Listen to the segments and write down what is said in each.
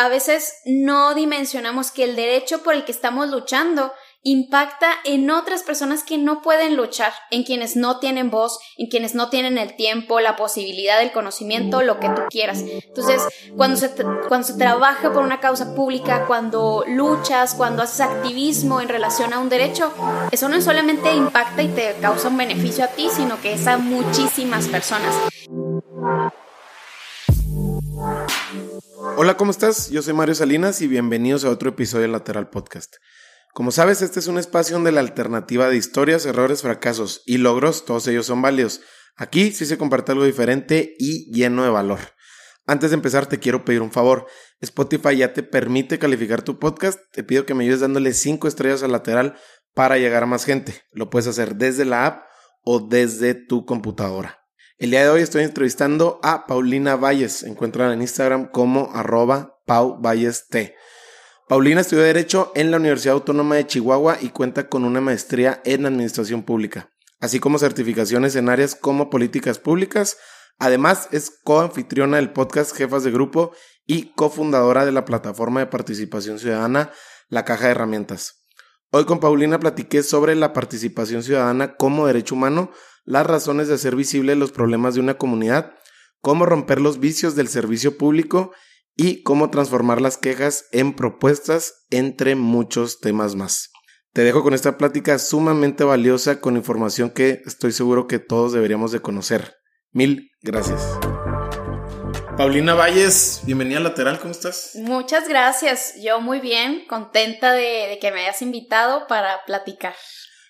a veces no dimensionamos que el derecho por el que estamos luchando impacta en otras personas que no pueden luchar, en quienes no tienen voz, en quienes no tienen el tiempo, la posibilidad del conocimiento, lo que tú quieras. Entonces, cuando se, cuando se trabaja por una causa pública, cuando luchas, cuando haces activismo en relación a un derecho, eso no solamente impacta y te causa un beneficio a ti, sino que es a muchísimas personas. Hola, ¿cómo estás? Yo soy Mario Salinas y bienvenidos a otro episodio de Lateral Podcast. Como sabes, este es un espacio donde la alternativa de historias, errores, fracasos y logros, todos ellos son válidos. Aquí sí se comparte algo diferente y lleno de valor. Antes de empezar, te quiero pedir un favor. Spotify ya te permite calificar tu podcast. Te pido que me ayudes dándole 5 estrellas al lateral para llegar a más gente. Lo puedes hacer desde la app o desde tu computadora. El día de hoy estoy entrevistando a Paulina Valles. Encuentran en Instagram como arroba Pau. Paulina estudió Derecho en la Universidad Autónoma de Chihuahua y cuenta con una maestría en Administración Pública, así como certificaciones en áreas como políticas públicas. Además, es coanfitriona del podcast Jefas de Grupo y cofundadora de la plataforma de participación ciudadana La Caja de Herramientas. Hoy con Paulina platiqué sobre la participación ciudadana como derecho humano, las razones de hacer visibles los problemas de una comunidad, cómo romper los vicios del servicio público y cómo transformar las quejas en propuestas, entre muchos temas más. Te dejo con esta plática sumamente valiosa con información que estoy seguro que todos deberíamos de conocer. Mil gracias. Paulina Valles, bienvenida a Lateral, ¿cómo estás? Muchas gracias, yo muy bien, contenta de, que me hayas invitado para platicar.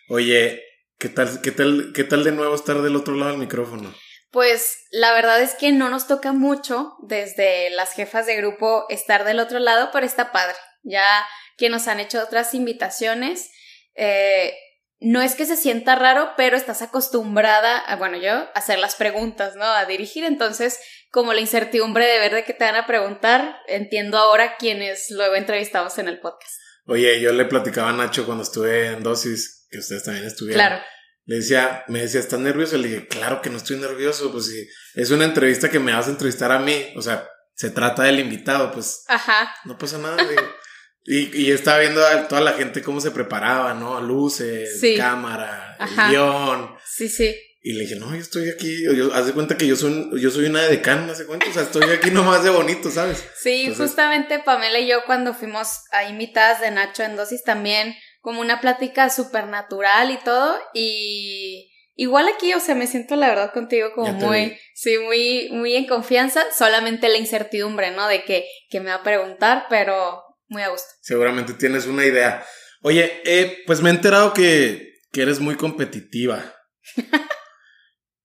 Oye, ¿qué tal, qué tal, qué tal de nuevo estar del otro lado del micrófono? Pues la verdad es que no nos toca mucho desde las jefas de grupo estar del otro lado, pero está padre. Ya que nos han hecho otras invitaciones, eh, no es que se sienta raro, pero estás acostumbrada, a, bueno, yo, a hacer las preguntas, ¿no? A dirigir, entonces, como la incertidumbre de ver de qué te van a preguntar, entiendo ahora quienes luego entrevistamos en el podcast. Oye, yo le platicaba a Nacho cuando estuve en dosis, que ustedes también estuvieron. Claro le decía, me decía, ¿estás nervioso? Le dije, claro que no estoy nervioso, pues sí, es una entrevista que me vas a entrevistar a mí, o sea, se trata del invitado, pues. Ajá. No pasa nada, Y, y estaba viendo a toda la gente cómo se preparaba, ¿no? Luces, cámara, guion. Sí, sí. Y le dije, no, yo estoy aquí, yo, haz de cuenta que yo soy, yo soy una de decano, hace cuenta, o sea, estoy aquí nomás de bonito, ¿sabes? Sí, justamente Pamela y yo cuando fuimos a invitadas de Nacho en dosis también, como una plática súper natural y todo. Y igual aquí, o sea, me siento la verdad contigo como muy, sí, muy, muy en confianza. Solamente la incertidumbre, ¿no? De que, que me va a preguntar, pero muy a gusto. Aseguramente tienes una idea. Oye, eh, pues me he enterado que, que eres muy competitiva.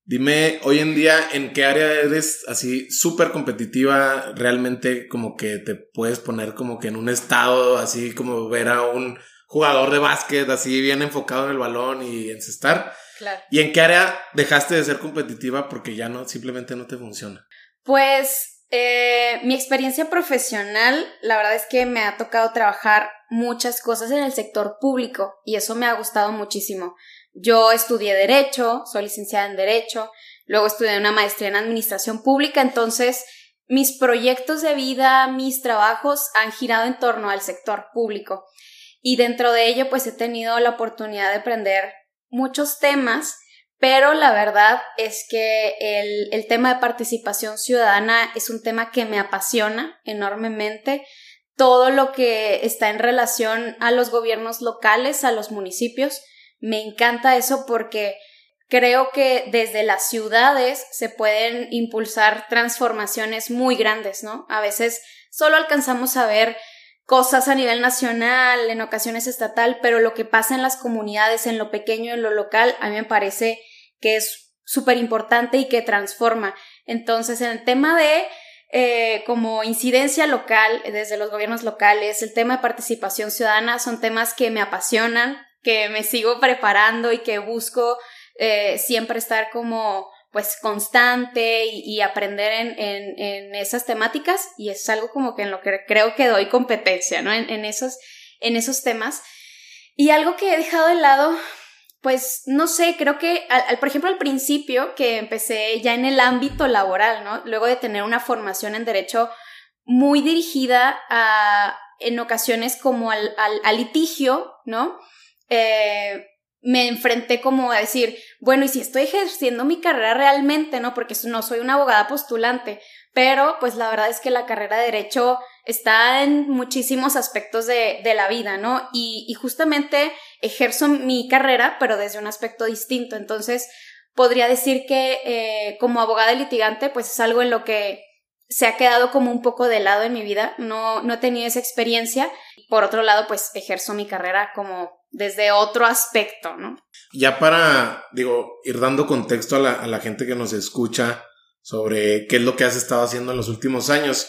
Dime, hoy en día, ¿en qué área eres así súper competitiva? Realmente como que te puedes poner como que en un estado, así como ver a un jugador de básquet, así bien enfocado en el balón y encestar. Claro. ¿Y en qué área dejaste de ser competitiva porque ya no, simplemente no te funciona? Pues eh, mi experiencia profesional, la verdad es que me ha tocado trabajar muchas cosas en el sector público y eso me ha gustado muchísimo. Yo estudié Derecho, soy licenciada en Derecho, luego estudié una maestría en Administración Pública, entonces mis proyectos de vida, mis trabajos han girado en torno al sector público y dentro de ello pues he tenido la oportunidad de aprender muchos temas, pero la verdad es que el, el tema de participación ciudadana es un tema que me apasiona enormemente. Todo lo que está en relación a los gobiernos locales, a los municipios, me encanta eso porque creo que desde las ciudades se pueden impulsar transformaciones muy grandes, ¿no? A veces solo alcanzamos a ver cosas a nivel nacional, en ocasiones estatal, pero lo que pasa en las comunidades, en lo pequeño, en lo local, a mí me parece que es súper importante y que transforma. Entonces, en el tema de eh, como incidencia local, desde los gobiernos locales, el tema de participación ciudadana son temas que me apasionan, que me sigo preparando y que busco eh, siempre estar como pues constante y, aprender en, en, esas temáticas y es algo como que en lo que creo que doy competencia, ¿no? En, esos, en esos temas. Y algo que he dejado de lado, pues no sé, creo que, al, por ejemplo, al principio que empecé ya en el ámbito laboral, ¿no? Luego de tener una formación en derecho muy dirigida a, en ocasiones como al, al, litigio, ¿no? Eh, me enfrenté como a decir, bueno, y si estoy ejerciendo mi carrera realmente, ¿no? Porque no soy una abogada postulante, pero pues la verdad es que la carrera de derecho está en muchísimos aspectos de, de la vida, ¿no? Y, justamente ejerzo mi carrera, pero desde un aspecto distinto. Entonces, podría decir que eh, como abogada litigante, pues es algo en lo que se ha quedado como un poco de lado en mi vida, no, no he tenido esa experiencia. Por otro lado, pues ejerzo mi carrera como desde otro aspecto, ¿no? Ya para, digo, ir dando contexto a la, a la gente que nos escucha sobre qué es lo que has estado haciendo en los últimos años,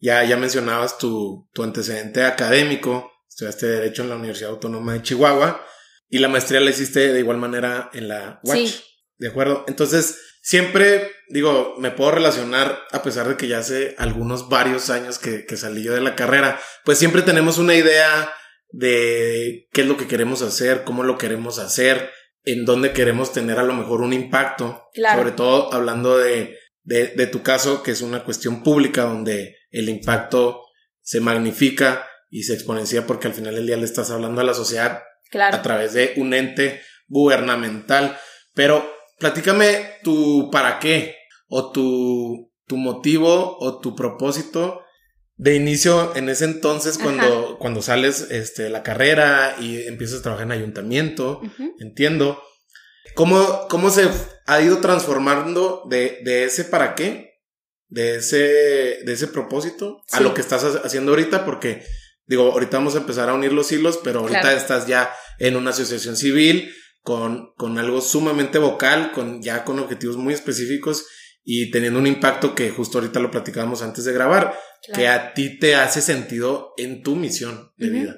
ya, ya mencionabas tu, tu antecedente académico, estudiaste Derecho en la Universidad Autónoma de Chihuahua y la maestría la hiciste de igual manera en la UACH. Sí. ¿De acuerdo? Entonces, siempre, digo, me puedo relacionar, a pesar de que ya hace algunos varios años que, que salí yo de la carrera, pues siempre tenemos una idea de qué es lo que queremos hacer, cómo lo queremos hacer, en dónde queremos tener a lo mejor un impacto. Claro. Sobre todo hablando de, de, de tu caso, que es una cuestión pública donde el impacto se magnifica y se exponencia porque al final del día le estás hablando a la sociedad claro. a través de un ente gubernamental. Pero platícame tu para qué o tu, tu motivo o tu propósito de inicio en ese entonces cuando, cuando sales este, la carrera y empiezas a trabajar en ayuntamiento, entiendo. ¿Cómo, ¿Cómo se ha ido transformando de, de ese para qué, de ese, de ese propósito a lo que estás haciendo ahorita? Porque, digo, ahorita vamos a empezar a unir los hilos, pero ahorita estás ya en una asociación civil, con, con algo sumamente vocal, con, ya con objetivos muy específicos y teniendo un impacto que justo ahorita lo platicábamos antes de grabar, que a ti te hace sentido en tu misión de vida.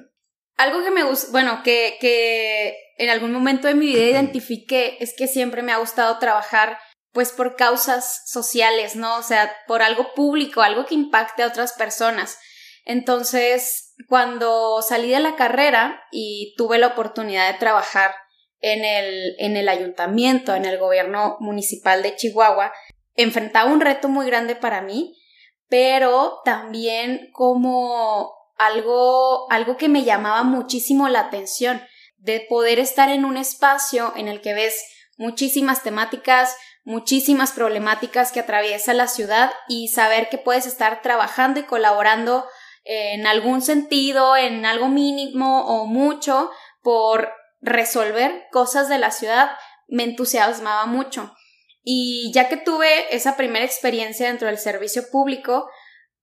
Algo que me gusta, bueno, que, que en algún momento de mi vida identifiqué es que siempre me ha gustado trabajar pues por causas sociales, ¿no? O sea, por algo público, algo que impacte a otras personas. Entonces, cuando salí de la carrera y tuve la oportunidad de trabajar en el, en el ayuntamiento, en el gobierno municipal de Chihuahua, enfrentaba un reto muy grande para mí, pero también como algo, algo que me llamaba muchísimo la atención, de poder estar en un espacio en el que ves muchísimas temáticas, muchísimas problemáticas que atraviesa la ciudad y saber que puedes estar trabajando y colaborando en algún sentido, en algo mínimo o mucho, por resolver cosas de la ciudad me entusiasmaba mucho. Y ya que tuve esa primera experiencia dentro del servicio público,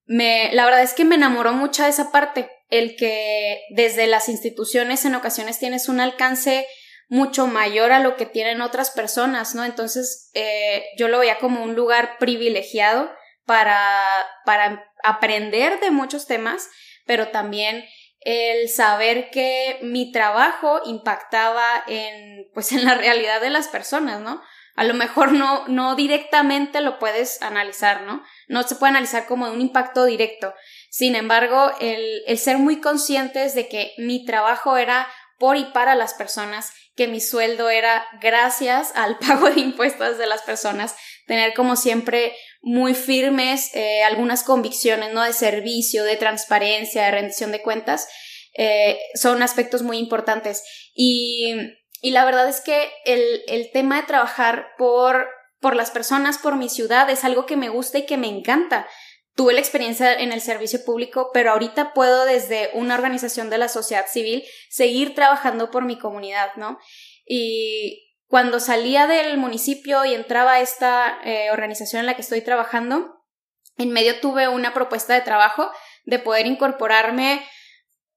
me, la verdad es que me enamoró mucho de esa parte, el que desde las instituciones en ocasiones tienes un alcance mucho mayor a lo que tienen otras personas, ¿no? Entonces eh, yo lo veía como un lugar privilegiado para, para aprender de muchos temas, pero también el saber que mi trabajo impactaba en, pues, en la realidad de las personas, ¿no? A lo mejor no, no directamente lo puedes analizar, ¿no? No se puede analizar como un impacto directo. Sin embargo, el, el ser muy conscientes de que mi trabajo era por y para las personas, que mi sueldo era gracias al pago de impuestos de las personas, tener como siempre muy firmes eh, algunas convicciones, ¿no? De servicio, de transparencia, de rendición de cuentas, eh, son aspectos muy importantes. Y, y la verdad es que el, el, tema de trabajar por, por las personas, por mi ciudad, es algo que me gusta y que me encanta. Tuve la experiencia en el servicio público, pero ahorita puedo desde una organización de la sociedad civil seguir trabajando por mi comunidad, ¿no? Y, cuando salía del municipio y entraba a esta eh, organización en la que estoy trabajando, en medio tuve una propuesta de trabajo de poder incorporarme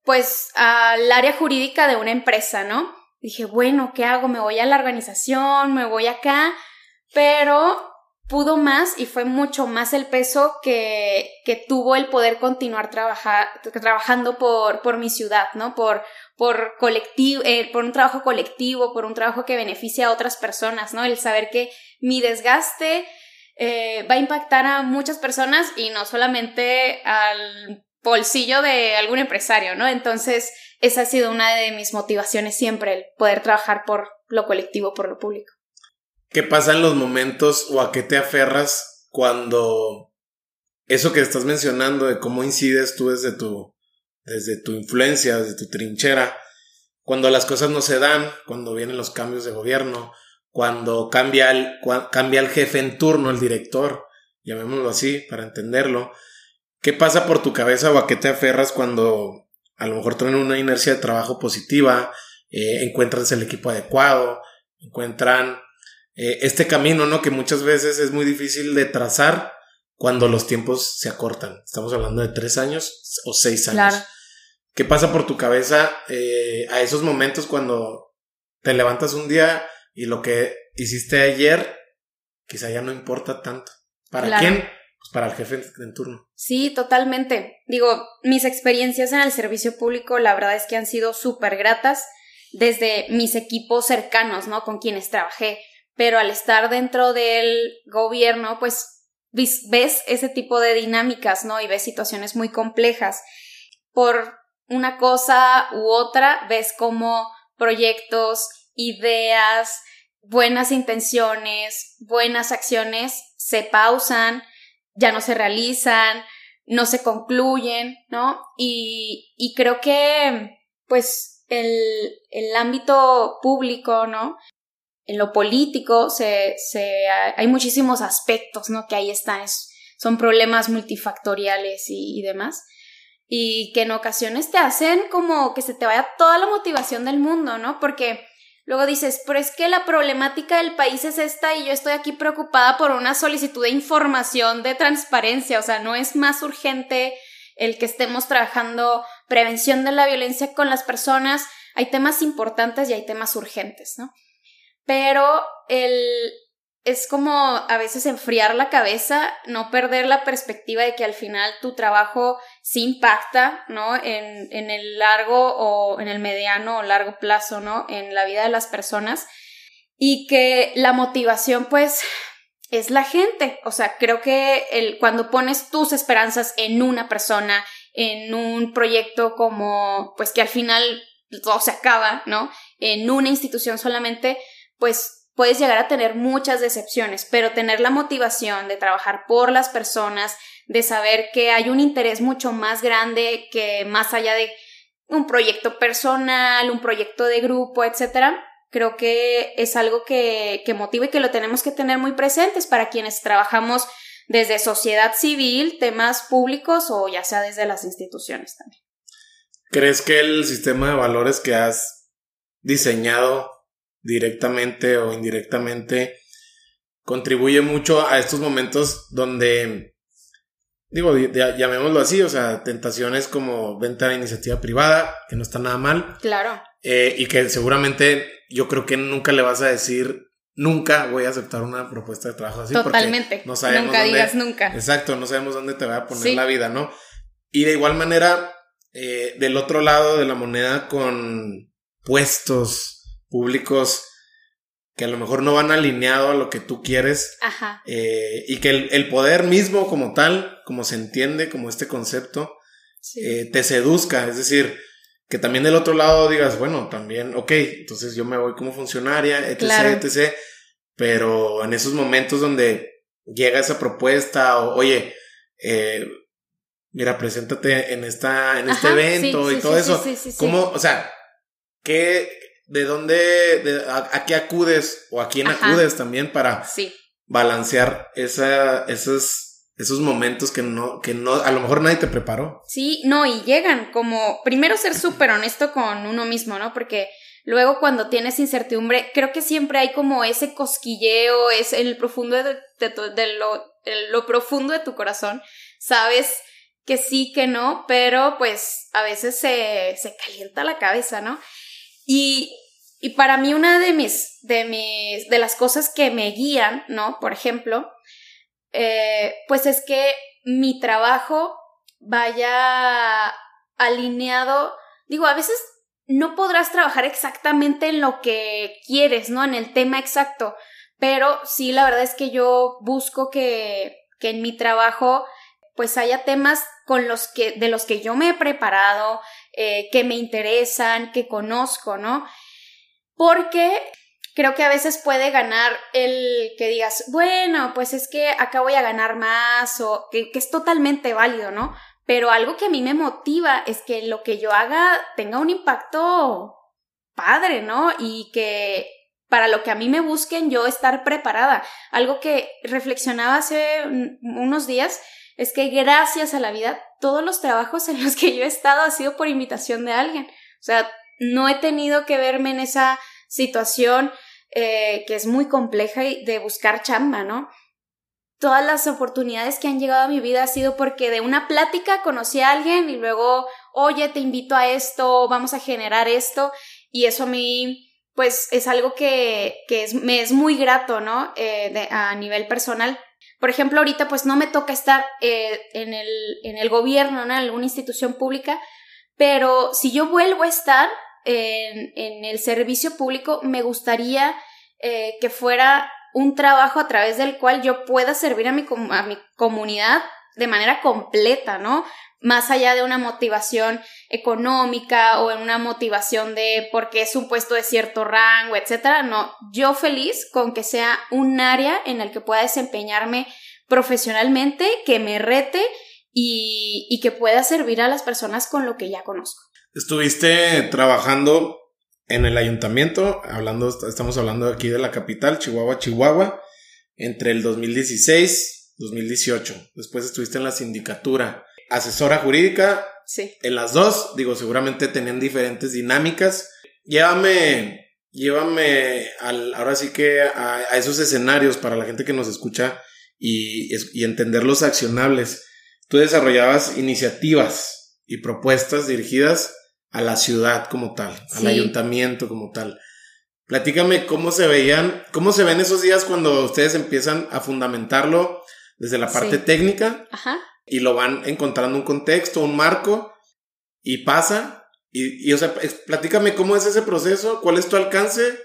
pues al área jurídica de una empresa, ¿no? Dije, bueno, ¿qué hago? Me voy a la organización, me voy acá, pero pudo más y fue mucho más el peso que, que tuvo el poder continuar trabajando por, por mi ciudad, ¿no? Por, por eh, por un trabajo colectivo, por un trabajo que beneficia a otras personas, ¿no? El saber que mi desgaste eh, va a impactar a muchas personas y no solamente al bolsillo de algún empresario, ¿no? Entonces, esa ha sido una de mis motivaciones siempre, el poder trabajar por lo colectivo, por lo público. ¿Qué pasa en los momentos o a qué te aferras cuando eso que estás mencionando de cómo incides tú desde tu, desde tu influencia, desde tu trinchera, cuando las cosas no se dan, cuando vienen los cambios de gobierno, cuando cambia el, cambia el jefe en turno, el director, llamémoslo así para entenderlo, ¿qué pasa por tu cabeza o a qué te aferras cuando a lo mejor tienen una inercia de trabajo positiva, eh, encuentran el equipo adecuado, encuentran eh, este camino, ¿no? Que muchas veces es muy difícil de trazar cuando los tiempos se acortan. Estamos hablando de tres años o seis años. ¿Qué pasa por tu cabeza eh, a esos momentos cuando te levantas un día y lo que hiciste ayer quizá ya no importa tanto? ¿Para quién? Para el jefe en turno. Sí, totalmente. Digo, mis experiencias en el servicio público la verdad es que han sido súper gratas desde mis equipos cercanos, ¿no? Con quienes trabajé. Pero al estar dentro del gobierno, pues ves ese tipo de dinámicas, ¿no? Y ves situaciones muy complejas. Por una cosa u otra, ves como proyectos, ideas, buenas intenciones, buenas acciones se pausan, ya no se realizan, no se concluyen, ¿no? Y, y creo que, pues, el, el, ámbito público, ¿no? En lo político se, se, hay muchísimos aspectos, ¿no? Que ahí están, son problemas multifactoriales y, y demás y que en ocasiones te hacen como que se te vaya toda la motivación del mundo, ¿no? Porque luego dices, pero es que la problemática del país es esta y yo estoy aquí preocupada por una solicitud de información, de transparencia, o sea, no es más urgente el que estemos trabajando prevención de la violencia con las personas, hay temas importantes y hay temas urgentes, ¿no? Pero el, es como a veces enfriar la cabeza, no perder la perspectiva de que al final tu trabajo sí impacta, ¿no? En, en el largo o en el mediano o largo plazo, ¿no? En la vida de las personas. Y que la motivación, pues, es la gente. O sea, creo que el, cuando pones tus esperanzas en una persona, en un proyecto como, pues que al final todo se acaba, ¿no? En una institución solamente, pues puedes llegar a tener muchas decepciones, pero tener la motivación de trabajar por las personas, de saber que hay un interés mucho más grande que más allá de un proyecto personal, un proyecto de grupo, etcétera, creo que es algo que, que motiva y que lo tenemos que tener muy presentes para quienes trabajamos desde sociedad civil, temas públicos o ya sea desde las instituciones también. ¿Crees que el sistema de valores que has diseñado directamente o indirectamente, contribuye mucho a estos momentos donde, digo, llamémoslo así, o sea, tentaciones como venta de iniciativa privada, que no está nada mal. Claro. Eh, y que seguramente yo creo que nunca le vas a decir, nunca voy a aceptar una propuesta de trabajo así. Totalmente. no sabemos nunca digas nunca. Exacto, no sabemos dónde te va a poner la vida, ¿no? Y de igual manera, eh, del otro lado de la moneda con puestos públicos que a lo mejor no van alineado a lo que tú quieres. Ajá. Eh, y que el, poder mismo como tal, como se entiende, como este concepto, eh, te seduzca. Es decir, que también del otro lado digas, bueno, también, ok, entonces yo me voy como funcionaria, etc., etc. Pero en esos momentos donde llega esa propuesta o, oye, eh, mira, preséntate en esta, en este evento y todo eso. ¿Cómo, o sea, qué, de dónde, de, a, qué acudes o a quién acudes también para balancear esa, esos, esos momentos que no, que no, a lo mejor nadie te preparó. Sí, no, y llegan como, primero ser súper honesto con uno mismo, ¿no? Porque luego cuando tienes incertidumbre, creo que siempre hay como ese cosquilleo, es en el profundo de, de, lo, lo profundo de tu corazón, sabes que sí, que no, pero pues a veces se, se calienta la cabeza, ¿no? Y, y para mí una de mis, de mis, de las cosas que me guían, ¿no? Por ejemplo, eh, pues es que mi trabajo vaya alineado, digo, a veces no podrás trabajar exactamente en lo que quieres, ¿no? En el tema exacto, pero sí, la verdad es que yo busco que, que en mi trabajo pues haya temas con los que, de los que yo me he preparado, eh, que me interesan, que conozco, ¿no? Porque creo que a veces puede ganar el que digas, bueno, pues es que acá voy a ganar más o que, que, es totalmente válido, ¿no? Pero algo que a mí me motiva es que lo que yo haga tenga un impacto padre, ¿no? Y que para lo que a mí me busquen yo estar preparada. Algo que reflexionaba hace unos días es que gracias a la vida todos los trabajos en los que yo he estado ha sido por invitación de alguien. O sea, no he tenido que verme en esa situación eh, que es muy compleja y de buscar chamba, ¿no? Todas las oportunidades que han llegado a mi vida ha sido porque de una plática conocí a alguien y luego, oye, te invito a esto, vamos a generar esto, y eso a mí, pues, es algo que, que es, me es muy grato, ¿no? Eh, a nivel personal. Por ejemplo, ahorita pues no me toca estar eh, en, el, en el gobierno, ¿no? En alguna institución pública, pero si yo vuelvo a estar, en, el servicio público, me gustaría eh, que fuera un trabajo a través del cual yo pueda servir a mi, a mi comunidad de manera completa, ¿no? Más allá de una motivación económica o en una motivación de porque es un puesto de cierto rango, etcétera. No, yo feliz con que sea un área en el que pueda desempeñarme profesionalmente, que me rete y, y que pueda servir a las personas con lo que ya conozco. Estuviste trabajando en el ayuntamiento, hablando, estamos hablando aquí de la capital, Chihuahua, Chihuahua, entre el 2016 2018. Después estuviste en la sindicatura, asesora jurídica. Sí. En las dos, digo, seguramente tenían diferentes dinámicas. Llévame, llévame al, ahora sí que a, esos escenarios para la gente que nos escucha y, y entender los accionables. Tú desarrollabas iniciativas y propuestas dirigidas a la ciudad como tal, al ayuntamiento como tal. Platícame cómo se veían, cómo se ven esos días cuando ustedes empiezan a fundamentarlo desde la parte técnica y lo van encontrando un contexto, un marco y pasa. Y, y, o sea, platícame cómo es ese proceso, cuál es tu alcance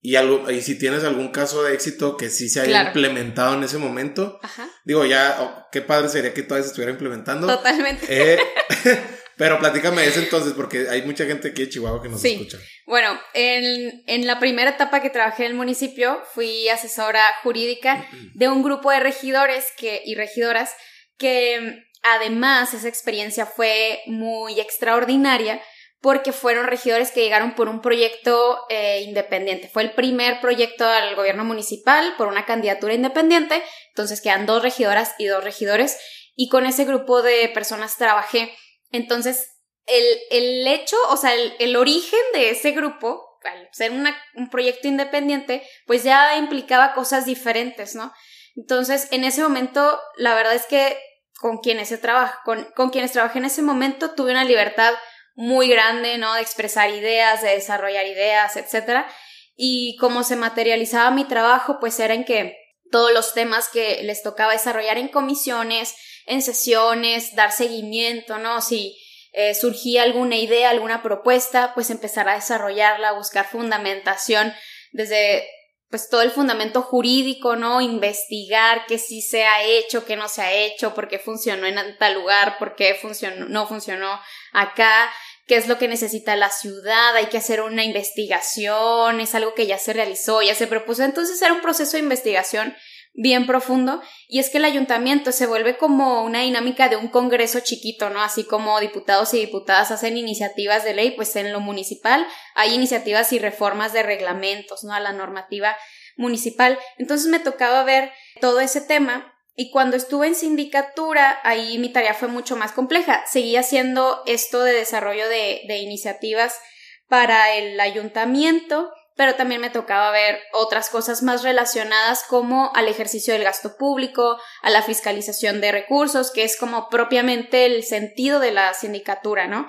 y, algo, y si tienes algún caso de éxito que sí se haya implementado en ese momento. Digo, ya, oh, qué padre sería que todavía se estuviera implementando. Totalmente. Eh, Pero platícame eso entonces, porque hay mucha gente aquí de Chihuahua que nos sí. escucha. Bueno, en, en, la primera etapa que trabajé en el municipio, fui asesora jurídica de un grupo de regidores que, y regidoras que además esa experiencia fue muy extraordinaria porque fueron regidores que llegaron por un proyecto eh, independiente. Fue el primer proyecto al gobierno municipal por una candidatura independiente, entonces quedan dos regidoras y dos regidores y con ese grupo de personas trabajé entonces, el, el hecho, o sea, el, el, origen de ese grupo, al ser un proyecto independiente, pues ya implicaba cosas diferentes, ¿no? Entonces, en ese momento, la verdad es que con quienes, se trabaja, con, con quienes trabajé en ese momento, tuve una libertad muy grande, ¿no? De expresar ideas, de desarrollar ideas, etcétera. Y como se materializaba mi trabajo, pues era en que todos los temas que les tocaba desarrollar en comisiones, en sesiones, dar seguimiento, ¿no? Si eh, surgía alguna idea, alguna propuesta, pues empezar a desarrollarla, buscar fundamentación desde pues todo el fundamento jurídico, ¿no? Investigar qué sí se ha hecho, qué no se ha hecho, por qué funcionó en tal lugar, por qué funcionó, no funcionó acá, qué es lo que necesita la ciudad, hay que hacer una investigación, es algo que ya se realizó, ya se propuso. Entonces era un proceso de investigación bien profundo y es que el ayuntamiento se vuelve como una dinámica de un congreso chiquito, ¿no? Así como diputados y diputadas hacen iniciativas de ley, pues en lo municipal hay iniciativas y reformas de reglamentos, ¿no? A la normativa municipal. Entonces me tocaba ver todo ese tema y cuando estuve en sindicatura, ahí mi tarea fue mucho más compleja. Seguía haciendo esto de desarrollo de, de iniciativas para el ayuntamiento pero también me tocaba ver otras cosas más relacionadas como al ejercicio del gasto público, a la fiscalización de recursos, que es como propiamente el sentido de la sindicatura, ¿no?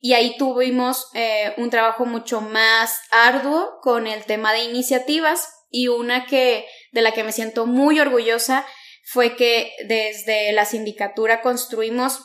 Y ahí tuvimos eh, un trabajo mucho más arduo con el tema de iniciativas y una que de la que me siento muy orgullosa fue que desde la sindicatura construimos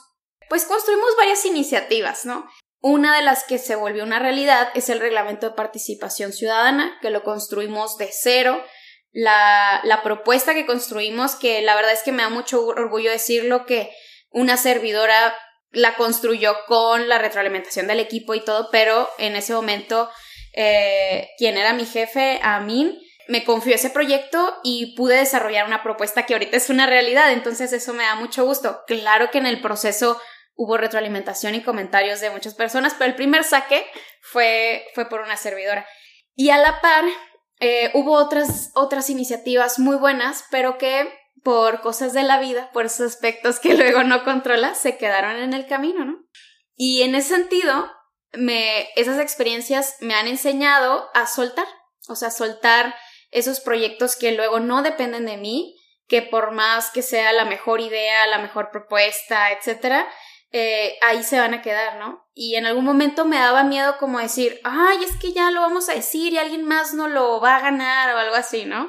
pues construimos varias iniciativas, ¿no? Una de las que se volvió una realidad es el reglamento de participación ciudadana, que lo construimos de cero. La, la propuesta que construimos, que la verdad es que me da mucho orgullo decirlo, que una servidora la construyó con la retroalimentación del equipo y todo, pero en ese momento eh, quien era mi jefe, Amin, me confió ese proyecto y pude desarrollar una propuesta que ahorita es una realidad, entonces eso me da mucho gusto. Claro que en el proceso hubo retroalimentación y comentarios de muchas personas, pero el primer saque fue, fue por una servidora. Y a la par, eh, hubo otras, otras iniciativas muy buenas, pero que por cosas de la vida, por esos aspectos que luego no controla, se quedaron en el camino, ¿no? Y en ese sentido, me, esas experiencias me han enseñado a soltar, o sea, soltar esos proyectos que luego no dependen de mí, que por más que sea la mejor idea, la mejor propuesta, etcétera, eh, ahí se van a quedar, ¿no? Y en algún momento me daba miedo como decir, ay, es que ya lo vamos a decir y alguien más no lo va a ganar o algo así, ¿no?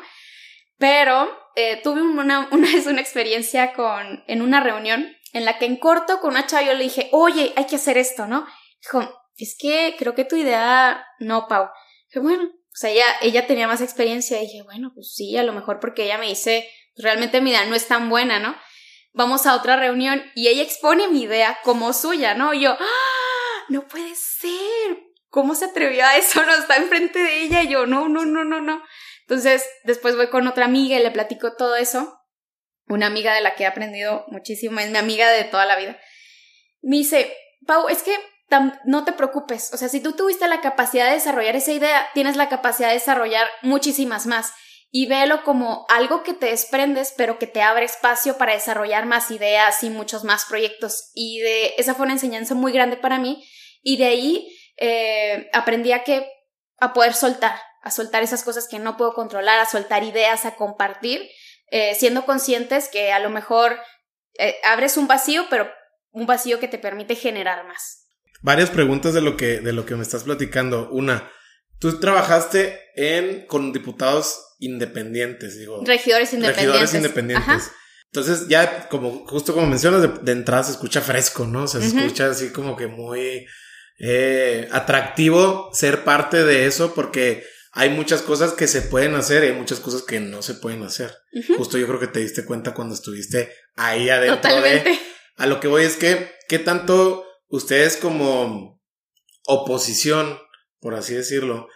Pero eh, tuve una, vez una experiencia con, en una reunión en la que en corto con una chava yo le dije, oye, hay que hacer esto, ¿no? Dijo, es que creo que tu idea no, Pau. Dije, bueno, o sea, ella, ella tenía más experiencia y dije, bueno, pues sí, a lo mejor porque ella me dice, realmente mi idea no es tan buena, ¿no? vamos a otra reunión y ella expone mi idea como suya, ¿no? Y yo, ¡ah! No puede ser. ¿Cómo se atrevió a eso? No está enfrente de ella. Y yo, no, no, no, no, no. Entonces, después voy con otra amiga y le platico todo eso. Una amiga de la que he aprendido muchísimo, es mi amiga de toda la vida. Me dice, Pau, es que no te preocupes. O sea, si tú tuviste la capacidad de desarrollar esa idea, tienes la capacidad de desarrollar muchísimas más y véelo como algo que te desprendes, pero que te abre espacio para desarrollar más ideas y muchos más proyectos. Y de esa fue una enseñanza muy grande para mí. Y de ahí eh, aprendí a que a poder soltar, a soltar esas cosas que no puedo controlar, a soltar ideas, a compartir, eh, siendo conscientes que a lo mejor eh, abres un vacío, pero un vacío que te permite generar más. Varias preguntas de lo que, de lo que me estás platicando. Una, tú trabajaste en, con diputados independientes, digo. Regidores independientes. Regidores independientes. Entonces, ya como, justo como mencionas, de, entrada se escucha fresco, ¿no? se escucha así como que muy eh, atractivo ser parte de eso porque hay muchas cosas que se pueden hacer y hay muchas cosas que no se pueden hacer. Justo yo creo que te diste cuenta cuando estuviste ahí adentro Totalmente. A lo que voy es que, ¿qué tanto ustedes como oposición, por así decirlo,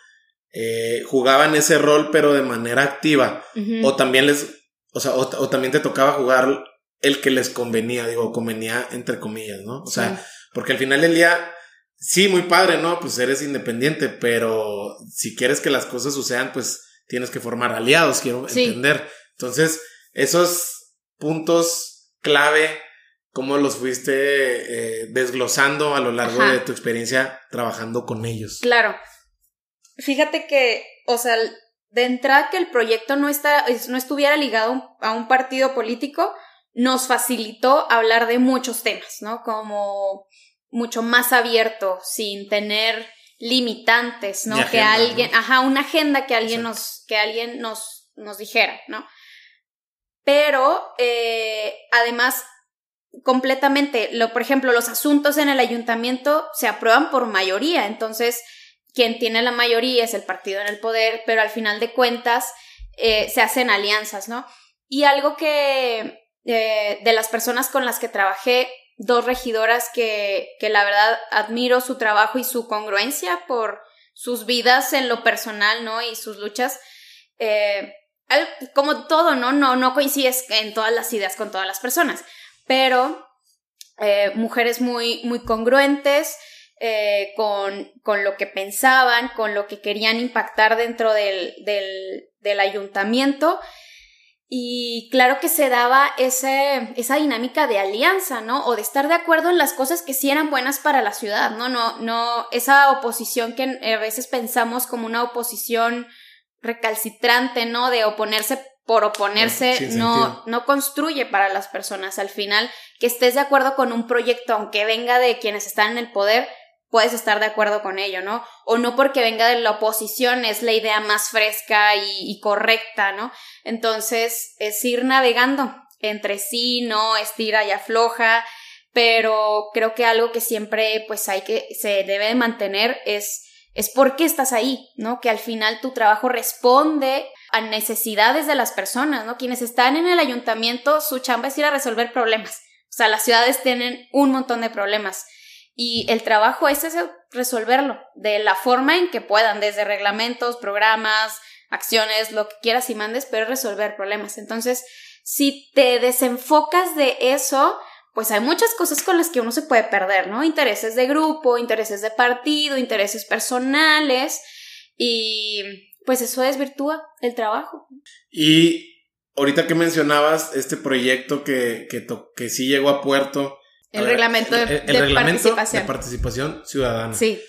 eh, jugaban ese rol pero de manera activa o también les, o sea, o, también te tocaba jugar el que les convenía, digo, convenía entre comillas, ¿no? O sea, porque al final del día, sí, muy padre, ¿no? Pues eres independiente, pero si quieres que las cosas sucedan, pues tienes que formar aliados, quiero entender. Entonces, esos puntos clave, ¿cómo los fuiste eh, desglosando a lo largo de tu experiencia trabajando con ellos? Claro. Fíjate que, o sea, de entrada que el proyecto no, está, no estuviera ligado a un partido político, nos facilitó hablar de muchos temas, ¿no? Como mucho más abierto, sin tener limitantes, ¿no? que alguien, ajá, una agenda que alguien nos, que alguien nos, nos dijera, ¿no? Pero, eh, además, completamente, lo, por ejemplo, los asuntos en el ayuntamiento se aprueban por mayoría, entonces, quien tiene la mayoría es el partido en el poder, pero al final de cuentas eh, se hacen alianzas, ¿no? Y algo que eh, de las personas con las que trabajé, dos regidoras que, que la verdad admiro su trabajo y su congruencia por sus vidas en lo personal, ¿no? Y sus luchas. Eh, como todo, ¿no? ¿no? No coincides en todas las ideas con todas las personas, pero mujeres muy, muy congruentes, eh, con, con, lo que pensaban, con lo que querían impactar dentro del, del, del ayuntamiento. Y claro que se daba ese, esa dinámica de alianza, ¿no? O de estar de acuerdo en las cosas que sí eran buenas para la ciudad, ¿no? No, no, esa oposición que a veces pensamos como una oposición recalcitrante, ¿no? De oponerse por oponerse no, no construye para las personas. Al final, que estés de acuerdo con un proyecto, aunque venga de quienes están en el poder, puedes estar de acuerdo con ello, ¿no? O no porque venga de la oposición es la idea más fresca y, correcta, ¿no? Entonces es ir navegando entre sí, ¿no? Estira y afloja, pero creo que algo que siempre pues hay que, se debe de mantener es, es por qué estás ahí, ¿no? Que al final tu trabajo responde a necesidades de las personas, ¿no? Quienes están en el ayuntamiento, su chamba es ir a resolver problemas. O sea, las ciudades tienen un montón de problemas Y el trabajo es resolverlo de la forma en que puedan, desde reglamentos, programas, acciones, lo que quieras y mandes, pero resolver problemas. Entonces, si te desenfocas de eso, pues hay muchas cosas con las que uno se puede perder, ¿no? Intereses de grupo, intereses de partido, intereses personales y pues eso desvirtúa el trabajo. Y ahorita que mencionabas este proyecto que, que, que sí llegó a puerto, el reglamento de, participación. de participación ciudadana. Sí.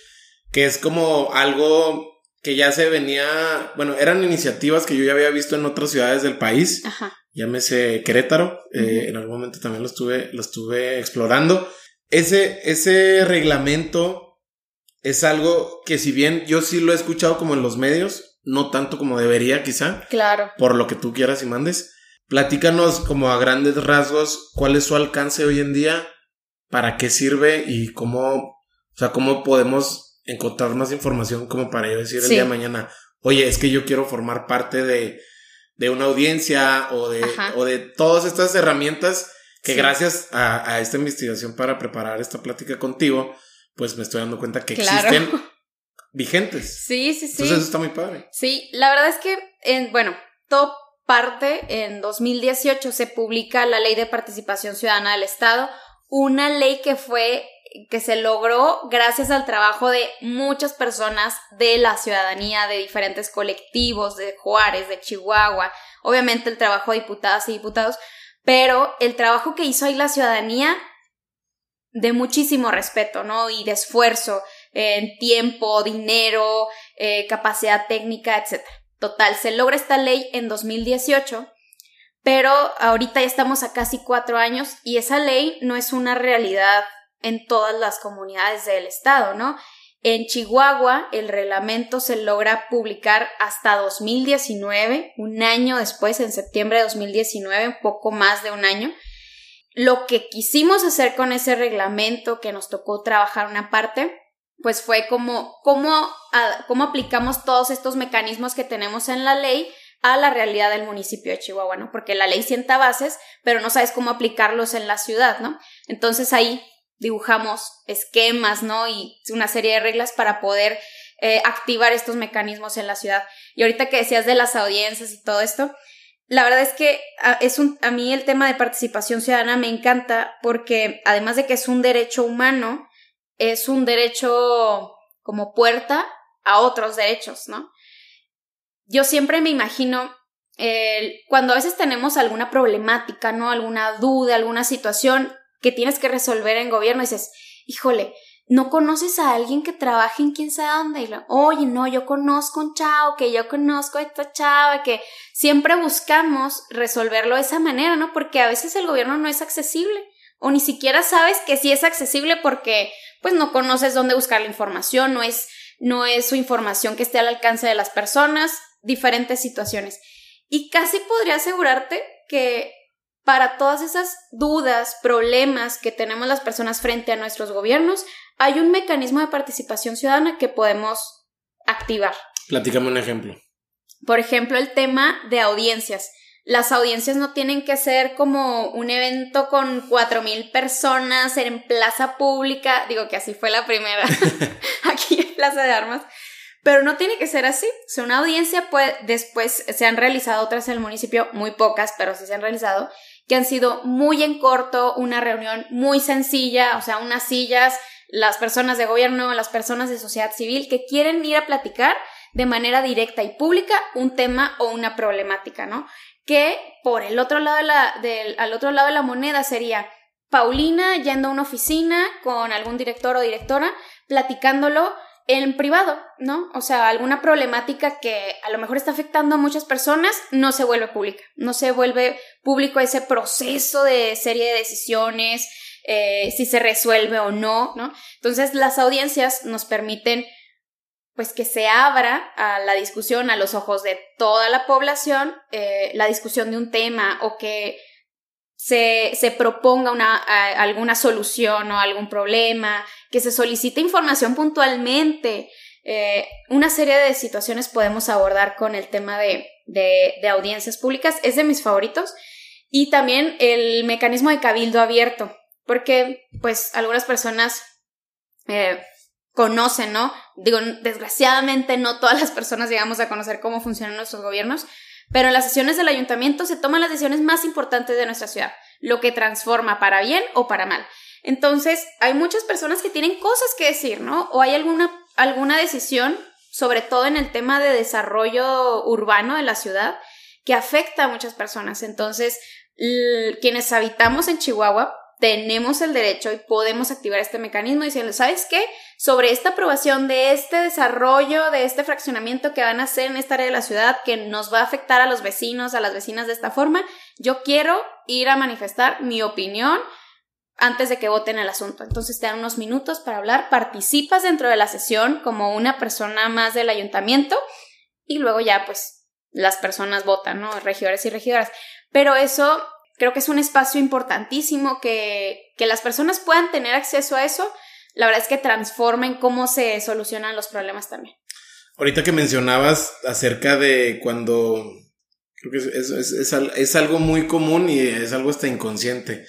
Que es como algo que ya se venía, bueno, eran iniciativas que yo ya había visto en otras ciudades del país. Ajá. Llámese Querétaro, eh, en algún momento también lo estuve, lo estuve explorando. Ese, ese reglamento es algo que si bien yo sí lo he escuchado como en los medios, no tanto como debería quizá. Claro. Por lo que tú quieras y mandes. Platícanos como a grandes rasgos cuál es su alcance hoy en día para qué sirve y cómo, o sea, cómo podemos encontrar más información como para yo decir el día de mañana, oye, es que yo quiero formar parte de, de una audiencia o de, o de todas estas herramientas que gracias a, esta investigación para preparar esta plática contigo, pues me estoy dando cuenta que existen vigentes. Sí, sí, sí. Entonces eso está muy padre. Sí, la verdad es que, en, bueno, todo parte en 2018 se publica la Ley de Participación Ciudadana del Estado, una ley que fue que se logró gracias al trabajo de muchas personas de la ciudadanía, de diferentes colectivos, de Juárez, de Chihuahua, obviamente el trabajo de diputadas y diputados, pero el trabajo que hizo ahí la ciudadanía de muchísimo respeto, ¿no? Y de esfuerzo en tiempo, dinero, eh, capacidad técnica, etc. Total, se logra esta ley en 2018 pero ahorita ya estamos a casi cuatro años y esa ley no es una realidad en todas las comunidades del estado, ¿no? En Chihuahua el reglamento se logra publicar hasta 2019, un año después, en septiembre de 2019, un poco más de un año. Lo que quisimos hacer con ese reglamento que nos tocó trabajar una parte, pues fue como cómo, cómo aplicamos todos estos mecanismos que tenemos en la ley a la realidad del municipio de Chihuahua, ¿no? Porque la ley sienta bases, pero no sabes cómo aplicarlos en la ciudad, ¿no? Entonces ahí dibujamos esquemas, ¿no? Y una serie de reglas para poder eh, activar estos mecanismos en la ciudad. Y ahorita que decías de las audiencias y todo esto, la verdad es que a, ah, es un, a mí el tema de participación ciudadana me encanta porque además de que es un derecho humano, es un derecho como puerta a otros derechos, ¿no? yo siempre me imagino cuando a veces tenemos alguna problemática, ¿no? Alguna duda, alguna situación que tienes que resolver en gobierno, y dices, híjole, no conoces a alguien que trabaje en quién sabe dónde. Y Oye, no, yo conozco un chavo, que yo conozco a esta chava, que siempre buscamos resolverlo de esa manera, ¿no? Porque a veces el gobierno no es accesible. O ni siquiera sabes que sí es accesible porque, pues, no conoces dónde buscar la información, no es, no es su información que esté al alcance de las personas diferentes situaciones. Y casi podría asegurarte que para todas esas dudas, problemas que tenemos las personas frente a nuestros gobiernos, hay un mecanismo de participación ciudadana que podemos activar. Platícame un ejemplo. Por ejemplo, el tema de audiencias. Las audiencias no tienen que ser como un evento con cuatro mil personas en plaza pública. Digo que así fue la primera aquí en Plaza de Armas. Pero no tiene que ser así. O una audiencia puede, después se han realizado otras en el municipio, muy pocas, pero sí se han realizado, que han sido muy en corto, una reunión muy sencilla, o sea, unas sillas, las personas de gobierno, las personas de sociedad civil que quieren ir a platicar de manera directa y pública un tema o una problemática, ¿no? Que por el otro lado de la, del, al otro lado de la moneda sería Paulina yendo a una oficina con algún director o directora, platicándolo en privado, ¿no? O sea, alguna problemática que a lo mejor está afectando a muchas personas no se vuelve pública, no se vuelve público ese proceso de serie de decisiones, eh, si se resuelve o no, ¿no? Entonces las audiencias nos permiten pues que se abra a la discusión a los ojos de toda la población eh, la discusión de un tema o que se, se proponga una, alguna solución o algún problema, que se solicite información puntualmente. Eh, una serie de situaciones podemos abordar con el tema de, de, audiencias públicas. Es de mis favoritos. Y también el mecanismo de cabildo abierto, porque pues algunas personas eh, conocen, ¿no? Digo, desgraciadamente no todas las personas llegamos a conocer cómo funcionan nuestros gobiernos, pero en las sesiones del ayuntamiento se toman las decisiones más importantes de nuestra ciudad, lo que transforma para bien o para mal. Entonces, hay muchas personas que tienen cosas que decir, ¿no? O hay alguna, alguna decisión, sobre todo en el tema de desarrollo urbano de la ciudad, que afecta a muchas personas. Entonces, quienes habitamos en Chihuahua tenemos el derecho y podemos activar este mecanismo diciendo, ¿sabes qué? Sobre esta aprobación de este desarrollo, de este fraccionamiento que van a hacer en esta área de la ciudad, que nos va a afectar a los vecinos, a las vecinas de esta forma, yo quiero ir a manifestar mi opinión antes de que voten el asunto. Entonces te dan unos minutos para hablar, participas dentro de la sesión como una persona más del ayuntamiento y luego ya pues las personas votan, ¿no? Regidores y regidoras. Pero eso creo que es un espacio importantísimo que, que las personas puedan tener acceso a eso. La verdad es que transformen cómo se solucionan los problemas también. Ahorita que mencionabas acerca de cuando creo que es, es, es, es, algo muy común y es algo hasta inconsciente.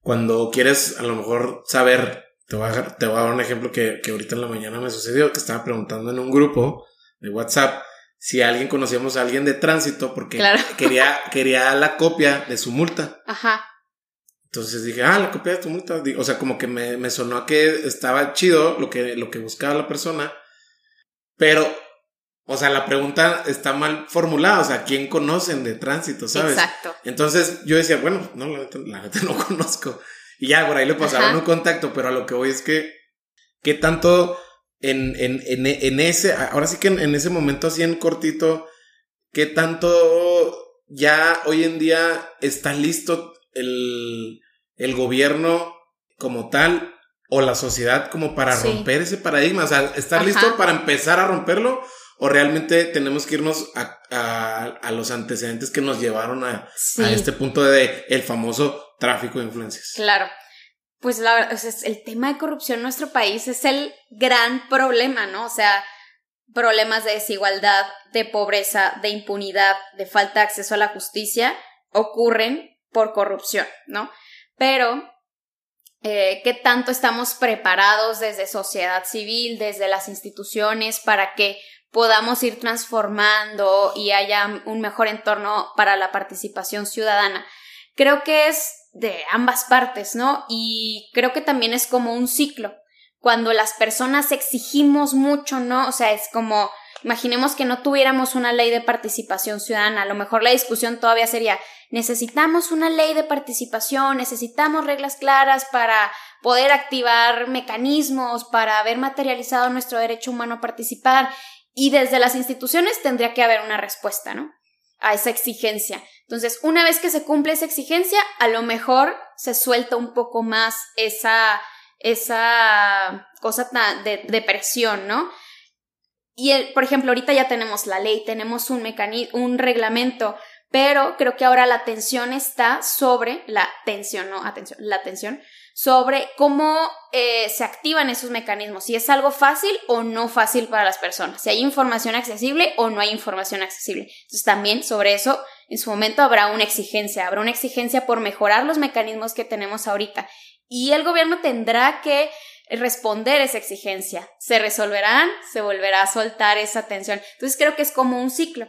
Cuando quieres a lo mejor saber, te voy a, te voy a dar un ejemplo que, que ahorita en la mañana me sucedió, que estaba preguntando en un grupo de WhatsApp si alguien conocíamos a alguien de tránsito porque quería, quería la copia de su multa. Ajá. Entonces dije, ah, la copia de tu multa. O sea, como que me, me sonó a que estaba chido lo que, lo que buscaba la persona. Pero, o sea, la pregunta está mal formulada. O sea, ¿quién conocen de tránsito, sabes? Exacto. Entonces yo decía, bueno, no, la neta, la neta no conozco. Y ya, por ahí le pasaron un contacto, pero a lo que voy es que, ¿qué tanto en, en, en, en ese, ahora sí que en, ese momento así en cortito, ¿qué tanto ya hoy en día está listo el, el gobierno como tal o la sociedad como para romper ese paradigma? O sea, ¿estar listo para empezar a romperlo? ¿O realmente tenemos que irnos a, a, a los antecedentes que nos llevaron a, a este punto de el famoso tráfico de influencias? Claro pues la verdad, el tema de corrupción en nuestro país es el gran problema, ¿no? O sea, problemas de desigualdad, de pobreza, de impunidad, de falta de acceso a la justicia ocurren por corrupción, ¿no? Pero, eh, ¿qué tanto estamos preparados desde sociedad civil, desde las instituciones, para que podamos ir transformando y haya un mejor entorno para la participación ciudadana? Creo que es de ambas partes, ¿no? Y creo que también es como un ciclo. Cuando las personas exigimos mucho, ¿no? O sea, es como, imaginemos que no tuviéramos una ley de participación ciudadana, a lo mejor la discusión todavía sería, necesitamos una ley de participación, necesitamos reglas claras para poder activar mecanismos, para haber materializado nuestro derecho humano a participar. Y desde las instituciones tendría que haber una respuesta, ¿no? A esa exigencia. Entonces, una vez que se cumple esa exigencia, a lo mejor se suelta un poco más esa, esa cosa de, de presión, ¿no? Y, el, por ejemplo, ahorita ya tenemos la ley, tenemos un mecanismo, un reglamento, pero creo que ahora la atención está sobre la tensión, no atención, la atención sobre cómo eh, se activan esos mecanismos, si es algo fácil o no fácil para las personas, si hay información accesible o no hay información accesible. Entonces también sobre eso en su momento habrá una exigencia, habrá una exigencia por mejorar los mecanismos que tenemos ahorita y el gobierno tendrá que responder esa exigencia. Se resolverán, se volverá a soltar esa tensión. Entonces creo que es como un ciclo.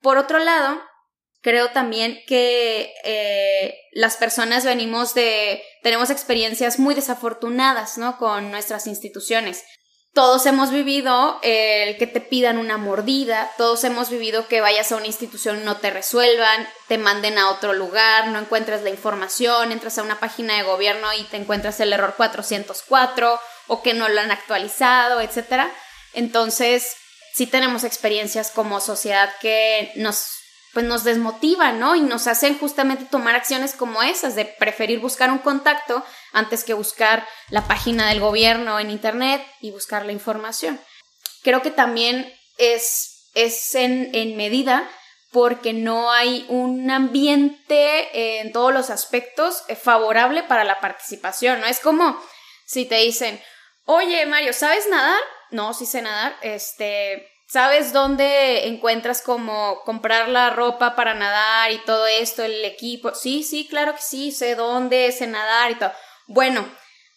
Por otro lado, Creo también que eh, las personas venimos de, tenemos experiencias muy desafortunadas, ¿no? Con nuestras instituciones. Todos hemos vivido el que te pidan una mordida, todos hemos vivido que vayas a una institución no te resuelvan, te manden a otro lugar, no encuentres la información, entras a una página de gobierno y te encuentras el error 404 o que no lo han actualizado, etc. Entonces, sí tenemos experiencias como sociedad que nos pues nos desmotivan, ¿no? Y nos hacen justamente tomar acciones como esas, de preferir buscar un contacto antes que buscar la página del gobierno en Internet y buscar la información. Creo que también es, es en, en medida porque no hay un ambiente en todos los aspectos favorable para la participación, ¿no? Es como si te dicen, oye Mario, ¿sabes nadar? No, sí sé nadar, este, ¿Sabes dónde encuentras como comprar la ropa para nadar y todo esto, el equipo? Sí, sí, claro que sí, sé dónde, sé nadar y todo. Bueno,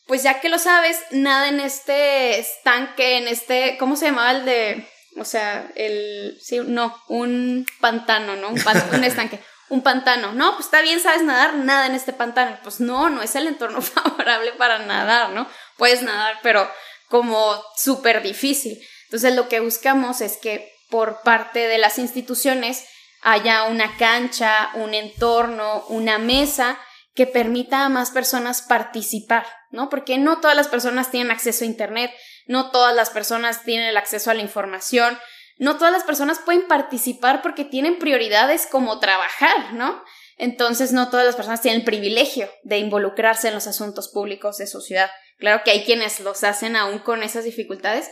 pues ya que lo sabes, nada en este estanque, en este, ¿cómo se llamaba el de, o sea, el, sí, no, un pantano, ¿no? Un, un estanque. Un pantano. No, pues está bien, sabes nadar, nada en este pantano. Pues no, no es el entorno favorable para nadar, ¿no? Puedes nadar, pero como súper difícil. Entonces lo que buscamos es que por parte de las instituciones haya una cancha, un entorno, una mesa que permita a más personas participar, ¿no? Porque no todas las personas tienen acceso a Internet, no todas las personas tienen el acceso a la información, no todas las personas pueden participar porque tienen prioridades como trabajar, ¿no? Entonces no todas las personas tienen el privilegio de involucrarse en los asuntos públicos de su ciudad. Claro que hay quienes los hacen aún con esas dificultades,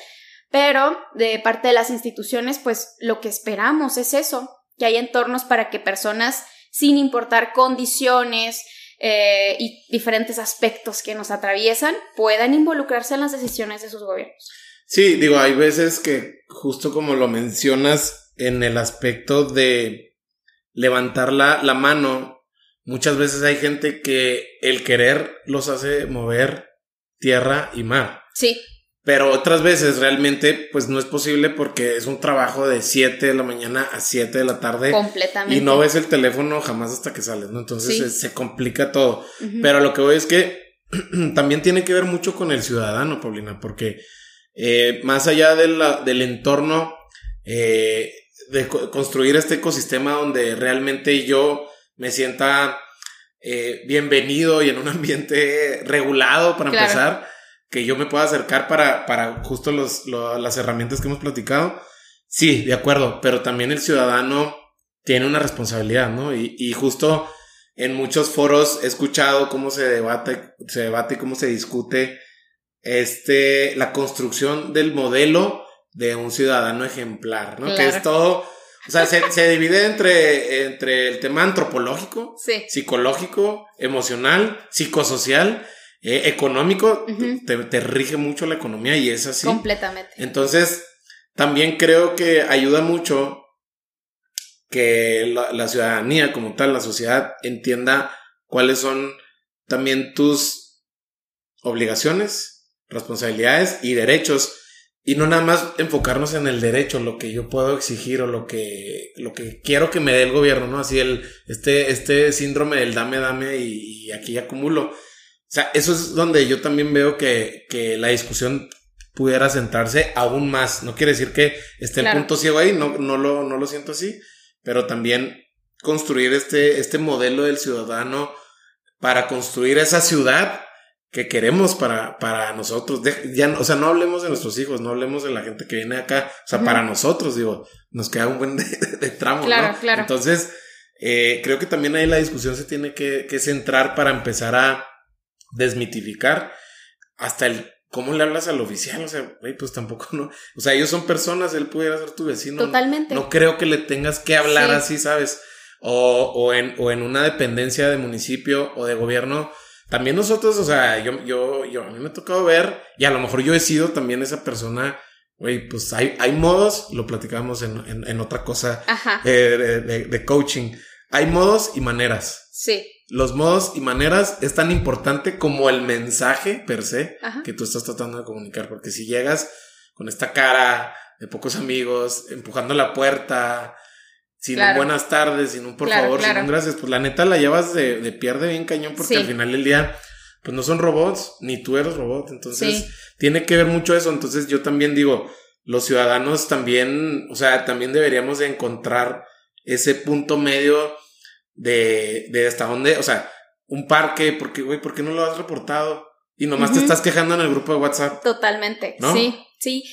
pero de parte de las instituciones, pues lo que esperamos es eso, que haya entornos para que personas, sin importar condiciones, eh, y diferentes aspectos que nos atraviesan puedan involucrarse en las decisiones de sus gobiernos. Sí, digo, hay veces que justo como lo mencionas en el aspecto de levantar la, la mano, muchas veces hay gente que el querer los hace mover tierra y mar. Sí. Pero otras veces realmente pues no es posible porque es un trabajo de 7 de la mañana a 7 de la tarde. Completamente. Y no ves el teléfono jamás hasta que sales, ¿no? Entonces se, complica todo. Pero lo que voy es que también tiene que ver mucho con el ciudadano, Paulina, porque eh, más allá del entorno, eh, de construir este ecosistema donde realmente yo me sienta eh, bienvenido y en un ambiente regulado para empezar que yo me pueda acercar para, para justo los, las herramientas que hemos platicado. Sí, de acuerdo, pero también el ciudadano tiene una responsabilidad, ¿no? Y, y justo en muchos foros he escuchado cómo se debate, se debate y cómo se discute este, la construcción del modelo de un ciudadano ejemplar, ¿no? Que es todo, o sea, se, se, divide entre, entre el tema antropológico, psicológico, emocional, psicosocial eh, económico, te, rige mucho la economía y es así. Completamente. Entonces, también creo que ayuda mucho que la, ciudadanía como tal, la sociedad, entienda cuáles son también tus obligaciones, responsabilidades y derechos. Y no nada más enfocarnos en el derecho, lo que yo puedo exigir o lo que, lo que quiero que me dé el gobierno, ¿no? Así el, este, este síndrome del dame, dame y, y aquí acumulo sea, eso es donde yo también veo que, que la discusión pudiera centrarse aún más. No quiere decir que esté el punto ciego ahí, no, no, lo, no lo siento así, pero también construir este, este modelo del ciudadano para construir esa ciudad que queremos para, para nosotros. ya, o sea, no hablemos de nuestros hijos, no hablemos de la gente que viene acá. O sea, para nosotros, digo, nos queda un buen de, tramo, claro, Claro. Entonces, eh, creo que también ahí la discusión se tiene que, que centrar para empezar a, desmitificar hasta el cómo le hablas al oficial, o sea, pues tampoco no, o sea, ellos son personas, él pudiera ser tu vecino. Totalmente. No, creo que le tengas que hablar así, ¿sabes? O, o, en, o en una dependencia de municipio o de gobierno. También nosotros, o sea, yo, yo, yo, a mí me ha tocado ver, y a lo mejor yo he sido también esa persona, güey, pues hay, hay modos, lo platicábamos en, en, otra cosa eh, de, de coaching, hay modos y maneras. Sí los modos y maneras es tan importante como el mensaje per se que tú estás tratando de comunicar. Porque si llegas con esta cara de pocos amigos, empujando la puerta, sin un buenas tardes, sin un por favor, sin un gracias, pues la neta la llevas de, de pierde bien cañón porque al final del día, pues no son robots, ni tú eres robot. Entonces, tiene que ver mucho eso. Entonces, yo también digo, los ciudadanos también, o sea, también deberíamos de encontrar ese punto medio de, de hasta dónde, o sea, un parque, porque, güey, ¿por qué no lo has reportado? Y nomás te estás quejando en el grupo de WhatsApp. Totalmente. Sí, sí.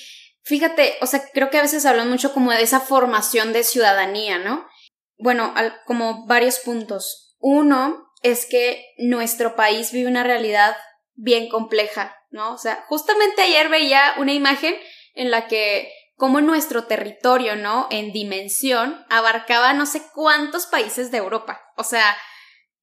Fíjate, o sea, creo que a veces hablan mucho como de esa formación de ciudadanía, ¿no? Bueno, como varios puntos. Uno es que nuestro país vive una realidad bien compleja, ¿no? O sea, justamente ayer veía una imagen en la que como nuestro territorio, ¿no? En dimensión, abarcaba no sé cuántos países de Europa. O sea,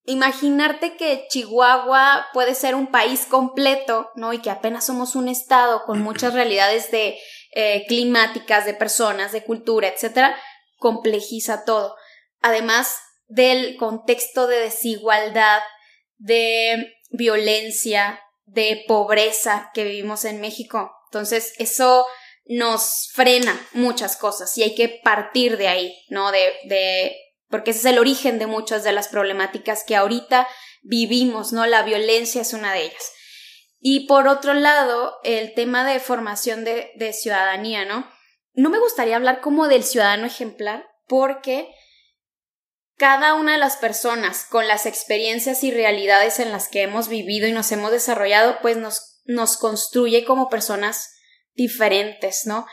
imaginarte que Chihuahua puede ser un país completo, ¿no? Y que apenas somos un estado con muchas realidades de eh, climáticas, de personas, de cultura, etcétera, complejiza todo. Además del contexto de desigualdad, de violencia, de pobreza que vivimos en México. Entonces, eso nos frena muchas cosas y hay que partir de ahí, ¿no? De, de, porque ese es el origen de muchas de las problemáticas que ahorita vivimos, ¿no? La violencia es una de ellas. Y por otro lado, el tema de formación de, de ciudadanía, ¿no? No me gustaría hablar como del ciudadano ejemplar, porque cada una de las personas con las experiencias y realidades en las que hemos vivido y nos hemos desarrollado, pues nos, nos construye como personas diferentes, ¿no?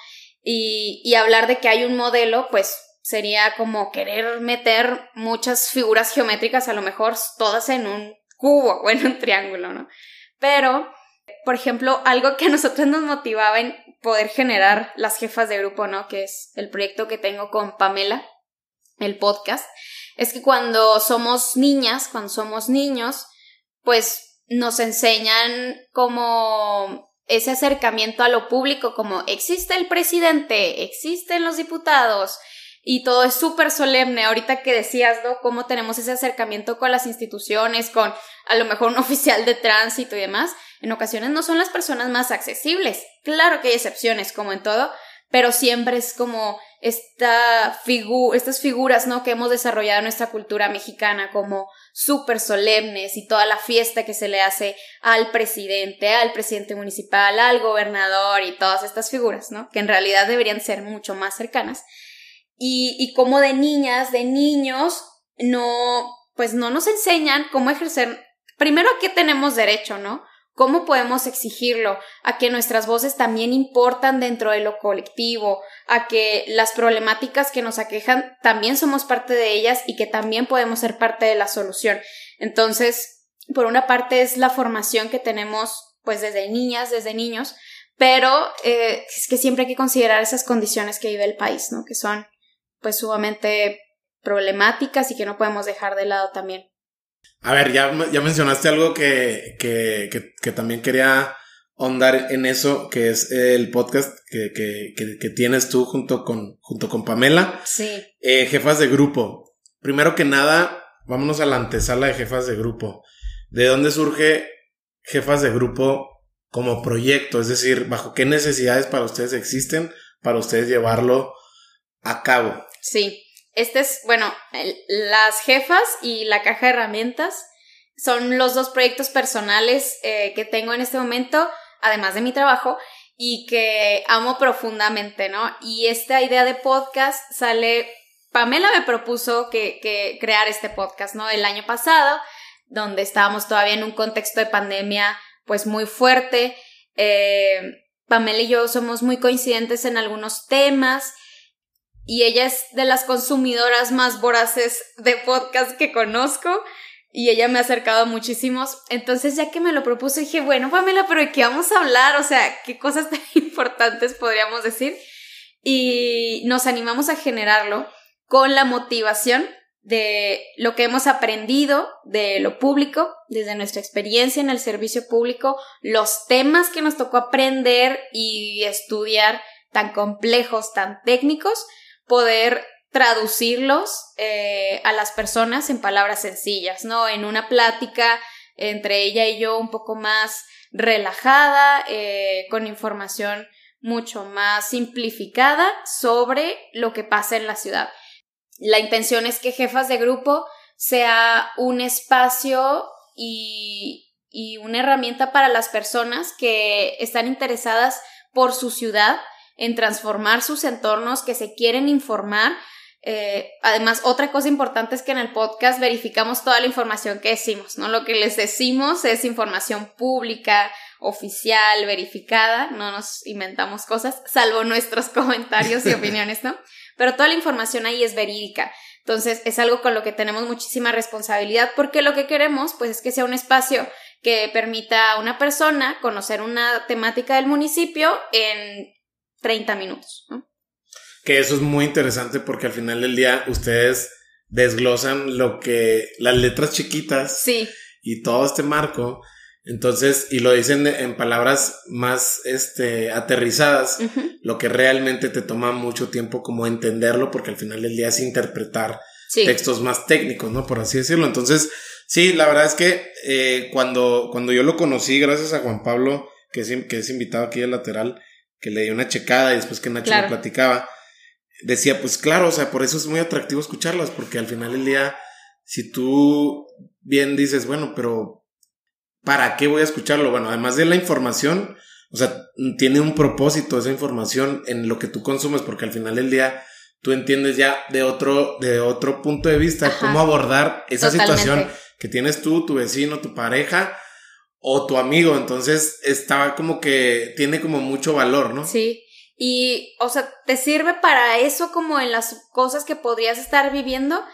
Y, y hablar de que hay un modelo, pues sería como querer meter muchas figuras geométricas, a lo mejor todas en un cubo o en un triángulo, ¿no? Pero, por ejemplo, algo que a nosotros nos motivaba en poder generar las jefas de grupo, ¿no? Que es el proyecto que tengo con Pamela, el podcast, es que cuando somos niñas, cuando somos niños, pues nos enseñan como ese acercamiento a lo público, como existe el presidente, existen los diputados, y todo es súper solemne. Ahorita que decías, ¿no? Cómo tenemos ese acercamiento con las instituciones, con a lo mejor un oficial de tránsito y demás. En ocasiones no son las personas más accesibles. Claro que hay excepciones, como en todo, pero siempre es como esta figu estas figuras, ¿no? Que hemos desarrollado en nuestra cultura mexicana como súper solemnes y toda la fiesta que se le hace al presidente, al presidente municipal, al gobernador y todas estas figuras, ¿no? Que en realidad deberían ser mucho más cercanas y, y como de niñas, de niños, no, pues no nos enseñan cómo ejercer, primero a qué tenemos derecho, ¿no? ¿Cómo podemos exigirlo? A que nuestras voces también importan dentro de lo colectivo, a que las problemáticas que nos aquejan también somos parte de ellas y que también podemos ser parte de la solución. Entonces, por una parte es la formación que tenemos pues desde niñas, desde niños, pero eh, es que siempre hay que considerar esas condiciones que vive el país, ¿no? Que son pues sumamente problemáticas y que no podemos dejar de lado también. A ver, ya, ya mencionaste algo que, que, que, también quería ahondar en eso, que es el podcast que, que, tienes tú junto con, junto con Pamela. Sí. Eh, jefas de grupo. Primero que nada, vámonos a la antesala de jefas de grupo. ¿De dónde surge jefas de grupo como proyecto? Es decir, ¿bajo qué necesidades para ustedes existen para ustedes llevarlo a cabo? Sí, este es, bueno, las jefas y la caja de herramientas son los dos proyectos personales eh, que tengo en este momento, además de mi trabajo, y que amo profundamente, ¿no? Y esta idea de podcast sale, Pamela me propuso que, que crear este podcast, ¿no? El año pasado, donde estábamos todavía en un contexto de pandemia, pues muy fuerte. Eh, Pamela y yo somos muy coincidentes en algunos temas y ella es de las consumidoras más voraces de podcast que conozco y ella me ha acercado a muchísimos. Entonces, ya que me lo propuso, dije, bueno, Pamela, pero ¿de qué vamos a hablar? O sea, ¿qué cosas tan importantes podríamos decir? Y nos animamos a generarlo con la motivación de lo que hemos aprendido de lo público, desde nuestra experiencia en el servicio público, los temas que nos tocó aprender y estudiar tan complejos, tan técnicos, poder traducirlos eh, a las personas en palabras sencillas, ¿no? En una plática entre ella y yo un poco más relajada, eh, con información mucho más simplificada sobre lo que pasa en la ciudad. La intención es que Jefas de Grupo sea un espacio y, y una herramienta para las personas que están interesadas por su ciudad en transformar sus entornos, que se quieren informar. Eh, además, otra cosa importante es que en el podcast verificamos toda la información que decimos, ¿no? Lo que les decimos es información pública, oficial, verificada, no nos inventamos cosas, salvo nuestros comentarios y opiniones, ¿no? Pero toda la información ahí es verídica. Entonces, es algo con lo que tenemos muchísima responsabilidad porque lo que queremos, pues, es que sea un espacio que permita a una persona conocer una temática del municipio en 30 minutos. Que eso es muy interesante porque al final del día ustedes desglosan lo que las letras chiquitas sí. y todo este marco. Entonces, y lo dicen en palabras más este, aterrizadas, lo que realmente te toma mucho tiempo como entenderlo, porque al final del día es interpretar textos más técnicos, ¿no? Por así decirlo. Entonces, Sí, la verdad es que eh, cuando, cuando yo lo conocí, gracias a Juan Pablo, que es, que es invitado aquí al lateral, que le di una checada y después que Nacho me platicaba, decía, pues claro, o sea, por eso es muy atractivo escucharlas, porque al final del día, si tú bien dices, bueno, pero ¿para qué voy a escucharlo? Bueno, además de la información, o sea, tiene un propósito esa información en lo que tú consumes, porque al final del día tú entiendes ya de otro, de otro punto de vista cómo abordar esa situación que tienes tú, tu vecino, tu pareja o tu amigo. Entonces, estaba como que tiene como mucho valor, ¿no? Sí. Y, o sea, te sirve para eso como en las cosas que podrías estar viviendo.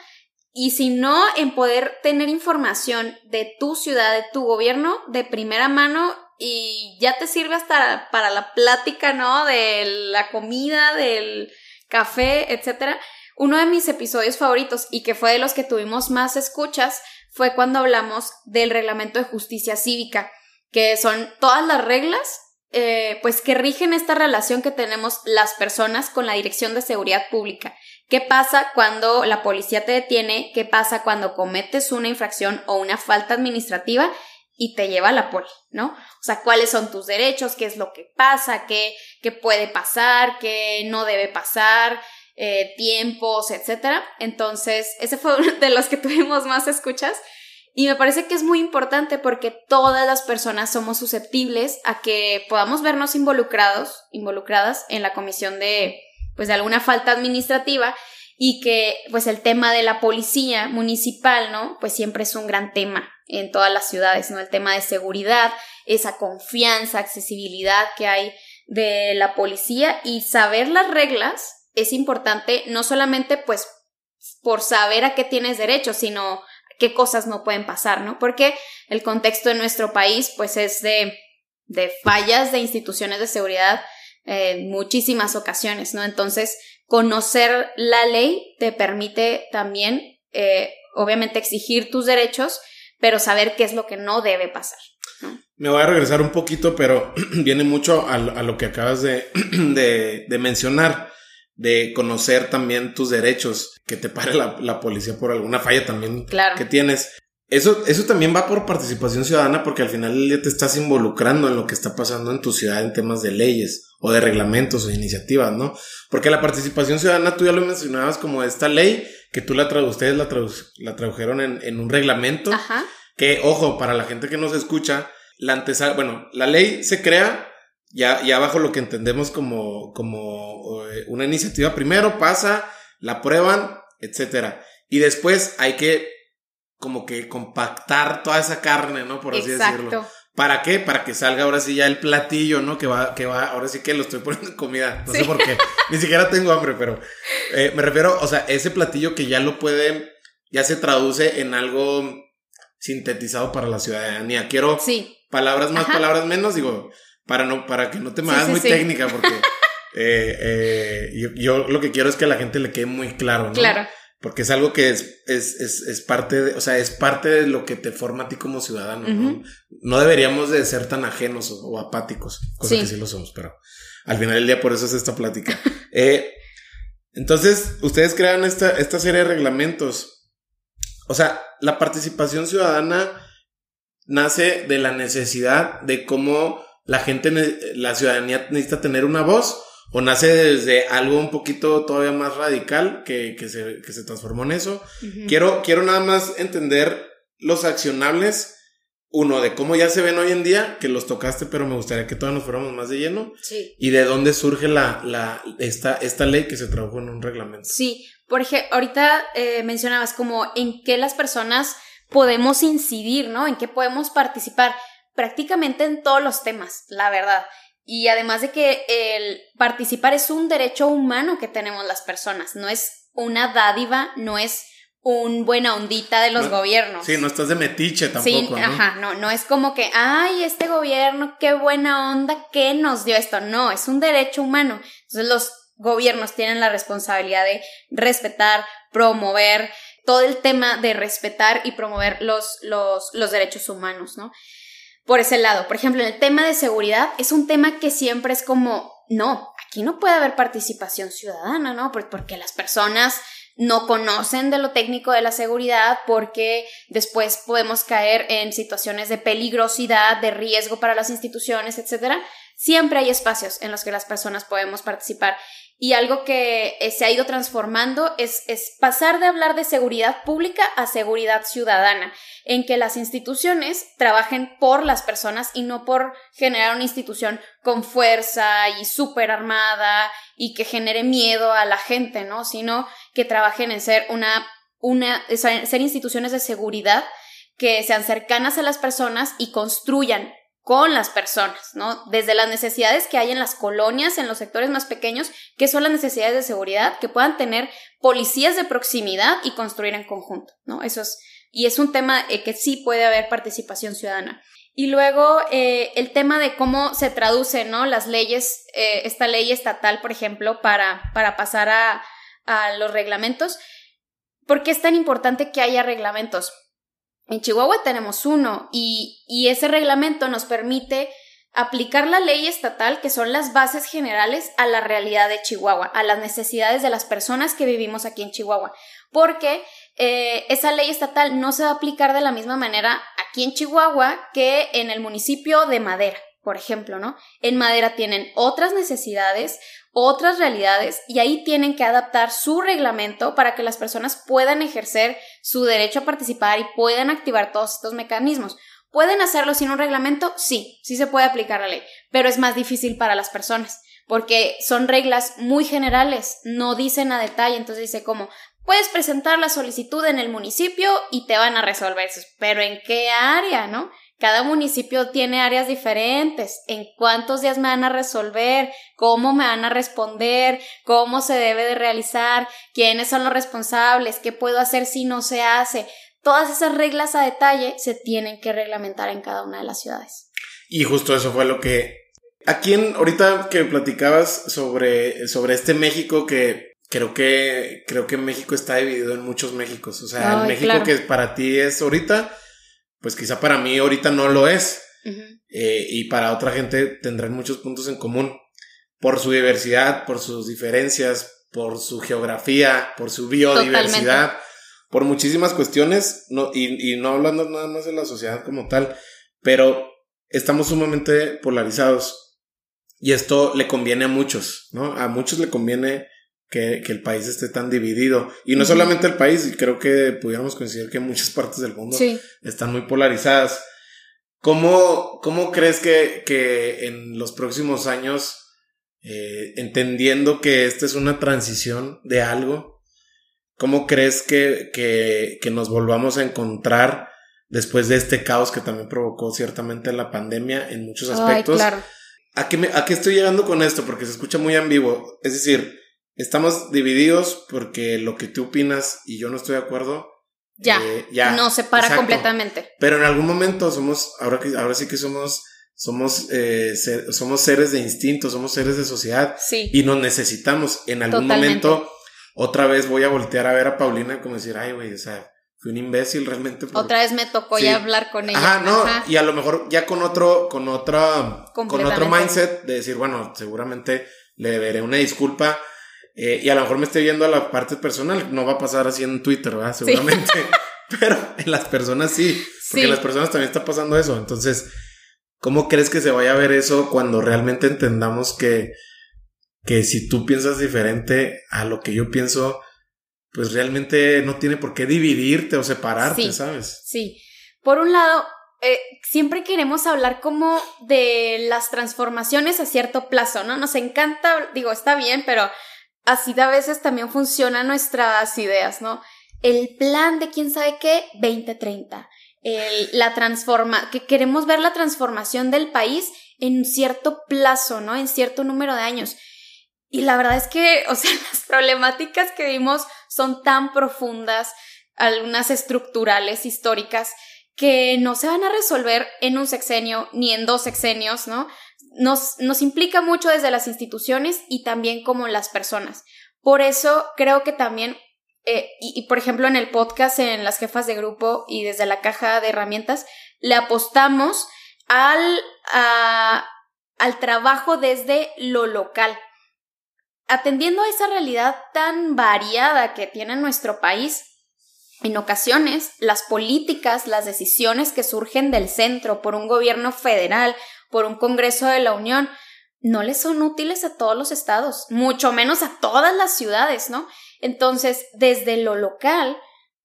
Y si no, en poder tener información de tu ciudad, de tu gobierno, de primera mano, y ya te sirve hasta para la plática, ¿no? De la comida, del café, etcétera. Uno de mis episodios favoritos y que fue de los que tuvimos más escuchas fue cuando hablamos del reglamento de justicia cívica, que son todas las reglas eh, pues que rigen esta relación que tenemos las personas con la Dirección de Seguridad Pública. ¿Qué pasa cuando la policía te detiene? ¿Qué pasa cuando cometes una infracción o una falta administrativa y te lleva a la poli, ¿no? O sea, cuáles son tus derechos, qué es lo que pasa, qué, qué puede pasar, qué no debe pasar, eh, tiempos, etcétera. Entonces, ese fue uno de los que tuvimos más escuchas. Y me parece que es muy importante porque todas las personas somos susceptibles a que podamos vernos involucrados, involucradas en la comisión de, pues, de alguna falta administrativa y que, pues, el tema de la policía municipal, ¿no? Pues siempre es un gran tema en todas las ciudades, ¿no? El tema de seguridad, esa confianza, accesibilidad que hay de la policía y saber las reglas es importante no solamente, pues, por saber a qué tienes derecho, sino qué cosas no pueden pasar, ¿no? Porque el contexto de nuestro país, pues, es de, de fallas de instituciones de seguridad en muchísimas ocasiones, ¿no? Entonces, conocer la ley te permite también, eh, obviamente, exigir tus derechos, pero saber qué es lo que no debe pasar. Me voy a regresar un poquito, pero viene mucho a, lo que acabas de, de, de mencionar de conocer también tus derechos, que te pare la, policía por alguna falla también que tienes. Eso, eso también va por participación ciudadana porque al final del día te estás involucrando en lo que está pasando en tu ciudad en temas de leyes o de reglamentos o iniciativas, ¿no? Porque la participación ciudadana, tú ya lo mencionabas como esta ley que tú la ustedes la, la tradujeron en, en, un reglamento. Ajá. Que, ojo, para la gente que nos escucha, la antesala, bueno, la ley se crea ya, ya bajo lo que entendemos como, como eh, una iniciativa, primero pasa, la prueban, etcétera. Y después hay que como que compactar toda esa carne, ¿no? Por así decirlo. ¿Para qué? Para que salga ahora sí ya el platillo, ¿no? Que va, que va, ahora sí que lo estoy poniendo en comida. No sé por qué. Ni siquiera tengo hambre, pero eh, me refiero, o sea, ese platillo que ya lo puede, ya se traduce en algo sintetizado para la ciudadanía. Quiero sí. palabras más, palabras menos, digo, para, no, para que no te me hagas muy técnica, porque eh, eh, yo, lo que quiero es que a la gente le quede muy claro, ¿no? Claro. Porque es algo que es, es, es, es, parte de, o sea, es parte de lo que te forma a ti como ciudadano, ¿no? No deberíamos de ser tan ajenos o, apáticos, cosa que sí lo somos, pero al final del día por eso es esta plática. eh, entonces, ustedes crean esta, esta serie de reglamentos. O sea, la participación ciudadana nace de la necesidad de cómo la gente, la ciudadanía necesita tener una voz o nace desde algo un poquito todavía más radical que, que, se, que se transformó en eso. quiero, quiero nada más entender los accionables, uno, de cómo ya se ven hoy en día, que los tocaste, pero me gustaría que todos nos fuéramos más de lleno. Sí. Y de dónde surge la, la, esta, esta ley que se trabajó en un reglamento. Sí, por ejemplo, ahorita eh, mencionabas como en qué las personas podemos incidir, ¿no? En qué podemos participar prácticamente en todos los temas, la verdad. Y además de que el participar es un derecho humano que tenemos las personas, no es una dádiva, no es un buena ondita de los gobiernos. Sí, no estás de metiche tampoco. Sí, ajá, no, no es como que, ay, este gobierno, qué buena onda, ¿qué nos dio esto? No, es un derecho humano. Entonces los gobiernos tienen la responsabilidad de respetar, promover todo el tema de respetar y promover los, los, los derechos humanos, ¿no? Por ese lado. Por ejemplo, en el tema de seguridad es un tema que siempre es como, no, aquí no puede haber participación ciudadana, ¿no? Porque las personas no conocen de lo técnico de la seguridad porque después podemos caer en situaciones de peligrosidad, de riesgo para las instituciones, etc. Siempre hay espacios en los que las personas podemos participar y algo que eh, se ha ido transformando es, es, pasar de hablar de seguridad pública a seguridad ciudadana, en que las instituciones trabajen por las personas y no por generar una institución con fuerza y súper armada y que genere miedo a la gente, ¿no? Sino que trabajen en ser una, una, ser instituciones de seguridad que sean cercanas a las personas y construyan con las personas, ¿no? Desde las necesidades que hay en las colonias, en los sectores más pequeños, que son las necesidades de seguridad, que puedan tener policías de proximidad y construir en conjunto, ¿no? Eso es, y es un tema eh, que sí puede haber participación ciudadana. Y luego eh, el tema de cómo se traduce, ¿no? Las leyes, eh, esta ley estatal, por ejemplo, para, para pasar a, a los reglamentos. ¿Por qué es tan importante que haya reglamentos? En Chihuahua tenemos uno y, ese reglamento nos permite aplicar la ley estatal, que son las bases generales, a la realidad de Chihuahua, a las necesidades de las personas que vivimos aquí en Chihuahua. Porque eh, esa ley estatal no se va a aplicar de la misma manera aquí en Chihuahua que en el municipio de Madera, por ejemplo, ¿no? En Madera tienen otras necesidades, otras realidades y ahí tienen que adaptar su reglamento para que las personas puedan ejercer su derecho a participar y puedan activar todos estos mecanismos. ¿Pueden hacerlo sin un reglamento? Sí, sí se puede aplicar la ley, pero es más difícil para las personas porque son reglas muy generales, no dicen a detalle, entonces dice como, puedes presentar la solicitud en el municipio y te van a resolver eso, pero ¿en qué área, no? Cada municipio tiene áreas diferentes. ¿En cuántos días me van a resolver? ¿Cómo me van a responder? ¿Cómo se debe de realizar? ¿Quiénes son los responsables? ¿Qué puedo hacer si no se hace? Todas esas reglas a detalle se tienen que reglamentar en cada una de las ciudades. Y justo eso fue lo que... Aquí en, ahorita que platicabas sobre, sobre este México que creo que, creo que México está dividido en muchos Méxicos. O sea, el México que para ti es ahorita pues quizá para mí ahorita no lo es. Eh, y para otra gente tendrán muchos puntos en común por su diversidad, por sus diferencias, por su geografía, por su biodiversidad, por muchísimas cuestiones, no, y, y no hablando nada más de la sociedad como tal, pero estamos sumamente polarizados y esto le conviene a muchos, ¿no? A muchos le conviene que, el país esté tan dividido. Y no solamente el país, creo que pudiéramos coincidir que muchas partes del mundo están muy polarizadas. ¿Cómo, cómo crees que, que, en los próximos años, eh, entendiendo que esta es una transición de algo, cómo crees que, que, que nos volvamos a encontrar después de este caos que también provocó ciertamente la pandemia en muchos aspectos? claro. ¿A qué, me, ¿A qué estoy llegando con esto? Porque se escucha muy ambiguo. Es decir, estamos divididos porque lo que tú opinas y yo no estoy de acuerdo. Ya, eh, ya nos separa completamente. Pero en algún momento somos, ahora, que, ahora sí que somos, somos, eh, somos seres de instinto, somos seres de sociedad. Sí. Y nos necesitamos. En algún momento, otra vez voy a voltear a ver a Paulina como decir, ay, güey, o sea, fui un imbécil realmente. Otra vez me tocó ya hablar con ella. Ajá, no, y a lo mejor ya con otro, con otra, con otro mindset de decir, bueno, seguramente le deberé una disculpa eh, y a lo mejor me estoy viendo a la parte personal, no va a pasar así en Twitter, ¿verdad? Seguramente. Pero en las personas sí, porque en las personas también está pasando eso. Entonces, ¿cómo crees que se vaya a ver eso cuando realmente entendamos que, que si tú piensas diferente a lo que yo pienso, pues realmente no tiene por qué dividirte o separarte, ¿sabes? Sí. Por un lado, eh, siempre queremos hablar como de las transformaciones a cierto plazo, ¿no? Nos encanta, digo, está bien, pero así a veces también funcionan nuestras ideas, ¿no? El plan de quién sabe qué, 2030. El, la transforma, que queremos ver la transformación del país en cierto plazo, ¿no? En cierto número de años. Y la verdad es que, o sea, las problemáticas que vimos son tan profundas, algunas estructurales, históricas, que no se van a resolver en un sexenio ni en dos sexenios, ¿no? Nos, nos implica mucho desde las instituciones y también como las personas. Por eso creo que también, eh, y, por ejemplo en el podcast, en las jefas de grupo y desde la caja de herramientas, le apostamos al, al trabajo desde lo local. atendiendo a esa realidad tan variada que tiene nuestro país, en ocasiones, las políticas, las decisiones que surgen del centro por un gobierno federal, por un Congreso de la Unión, no les son útiles a todos los estados, mucho menos a todas las ciudades, ¿no? Entonces, desde lo local,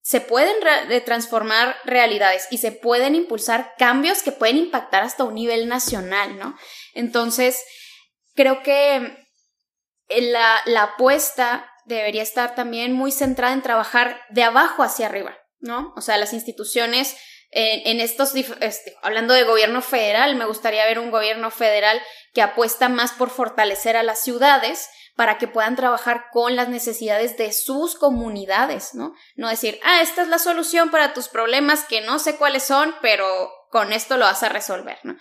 se pueden transformar realidades y se pueden impulsar cambios que pueden impactar hasta un nivel nacional, ¿no? Entonces, creo que la, la apuesta debería estar también muy centrada en trabajar de abajo hacia arriba, ¿no? O sea, las instituciones en, estos, este, hablando de gobierno federal, me gustaría ver un gobierno federal que apuesta más por fortalecer a las ciudades para que puedan trabajar con las necesidades de sus comunidades, ¿no? No decir, ah, esta es la solución para tus problemas que no sé cuáles son, pero con esto lo vas a resolver, ¿no?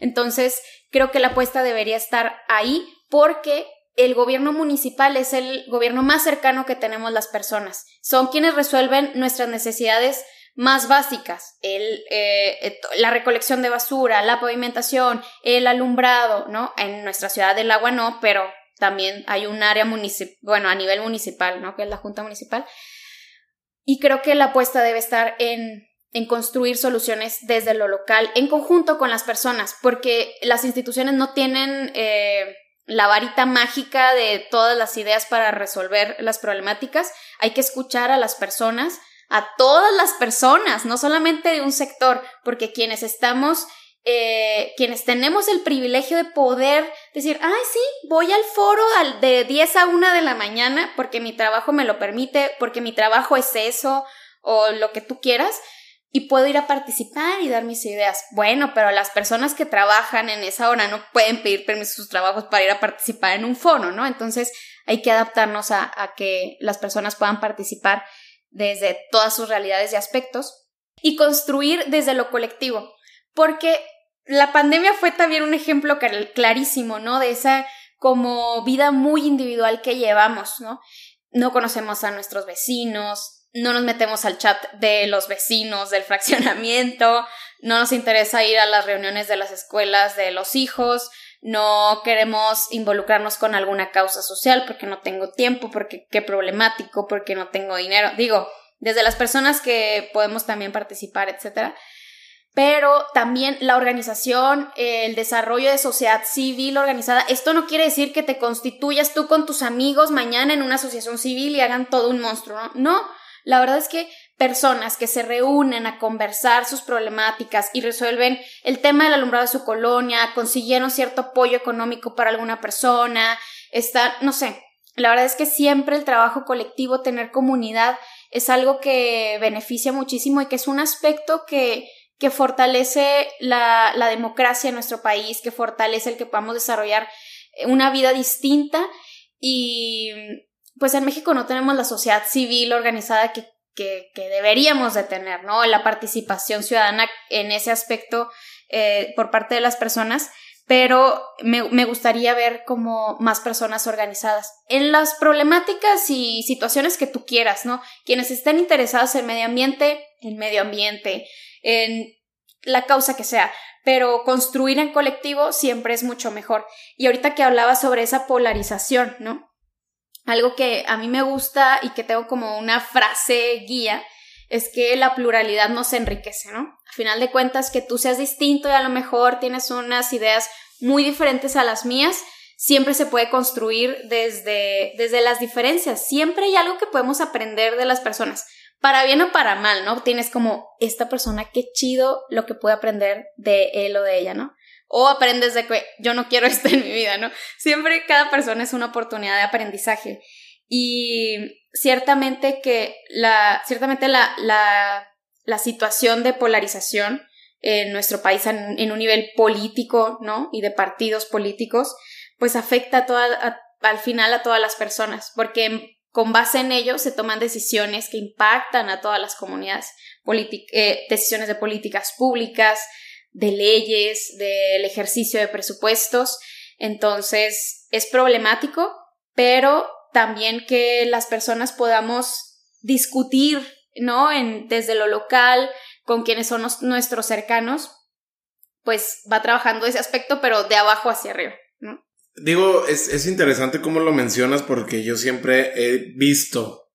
Entonces, creo que la apuesta debería estar ahí porque el gobierno municipal es el gobierno más cercano que tenemos las personas. Son quienes resuelven nuestras necesidades más básicas, el, eh, la recolección de basura, la pavimentación, el alumbrado, ¿no? En nuestra ciudad del agua no, pero también hay un área municipal, bueno, a nivel municipal, ¿no? Que es la Junta Municipal. Y creo que la apuesta debe estar en, en construir soluciones desde lo local, en conjunto con las personas, porque las instituciones no tienen eh, la varita mágica de todas las ideas para resolver las problemáticas. Hay que escuchar a las personas, a todas las personas, no solamente de un sector, porque quienes estamos, eh, quienes tenemos el privilegio de poder decir, ay, sí, voy al foro de 10 a 1 de la mañana porque mi trabajo me lo permite, porque mi trabajo es eso, o lo que tú quieras, y puedo ir a participar y dar mis ideas. Bueno, pero las personas que trabajan en esa hora no pueden pedir permiso a sus trabajos para ir a participar en un foro, ¿no? Entonces hay que adaptarnos a, a que las personas puedan participar desde todas sus realidades y aspectos y construir desde lo colectivo, porque la pandemia fue también un ejemplo clarísimo, ¿no? De esa como vida muy individual que llevamos, ¿no? No conocemos a nuestros vecinos, no nos metemos al chat de los vecinos del fraccionamiento, no nos interesa ir a las reuniones de las escuelas de los hijos, no queremos involucrarnos con alguna causa social porque no tengo tiempo, porque qué problemático, porque no tengo dinero. Digo, desde las personas que podemos también participar, etcétera. Pero también la organización, el desarrollo de sociedad civil organizada. Esto no quiere decir que te constituyas tú con tus amigos mañana en una asociación civil y hagan todo un monstruo, ¿no? No, la verdad es que personas que se reúnen a conversar sus problemáticas y resuelven el tema del alumbrado de su colonia, consiguieron cierto apoyo económico para alguna persona, está, no sé, la verdad es que siempre el trabajo colectivo, tener comunidad, es algo que beneficia muchísimo y que es un aspecto que, que fortalece la, la democracia en nuestro país, que fortalece el que podamos desarrollar una vida distinta. Y pues en México no tenemos la sociedad civil organizada que, que, deberíamos de tener, ¿no? La participación ciudadana en ese aspecto eh, por parte de las personas, pero me, me, gustaría ver como más personas organizadas en las problemáticas y situaciones que tú quieras, ¿no? Quienes estén interesados en medio ambiente, en medio ambiente, en la causa que sea, pero construir en colectivo siempre es mucho mejor. Y ahorita que hablaba sobre esa polarización, ¿no? Algo que a mí me gusta y que tengo como una frase guía es que la pluralidad nos enriquece, ¿no? A final de cuentas, que tú seas distinto y a lo mejor tienes unas ideas muy diferentes a las mías, siempre se puede construir desde, desde las diferencias. Siempre hay algo que podemos aprender de las personas, para bien o para mal, ¿no? Tienes como esta persona, qué chido lo que puede aprender de él o de ella, ¿no? O aprendes de que yo no quiero esto en mi vida, ¿no? Siempre cada persona es una oportunidad de aprendizaje. Y ciertamente que la, ciertamente la, la, la situación de polarización en nuestro país en, un nivel político, ¿no? Y de partidos políticos, pues afecta a toda, al final a todas las personas, porque con base en ello se toman decisiones que impactan a todas las comunidades, eh, decisiones de políticas públicas, de leyes, del ejercicio de presupuestos. Entonces, es problemático, pero también que las personas podamos discutir, ¿no? En, desde lo local, con quienes son nuestros cercanos, pues va trabajando ese aspecto, pero de abajo hacia arriba, ¿no? digo, es, es interesante cómo lo mencionas porque yo siempre he visto,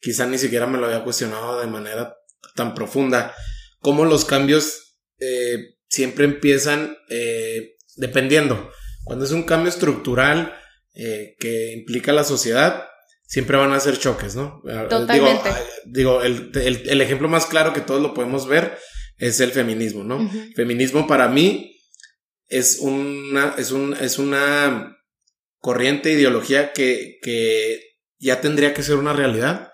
quizá ni siquiera me lo había cuestionado de manera tan profunda, cómo los cambios eh, siempre empiezan eh, dependiendo. Cuando es un cambio estructural eh, que implica la sociedad, siempre van a ser choques, ¿no? Totalmente. Digo, el, el, el, ejemplo más claro que todos lo podemos ver es el feminismo, ¿no? Feminismo para mí es una, es un, es una corriente, ideología que, que ya tendría que ser una realidad,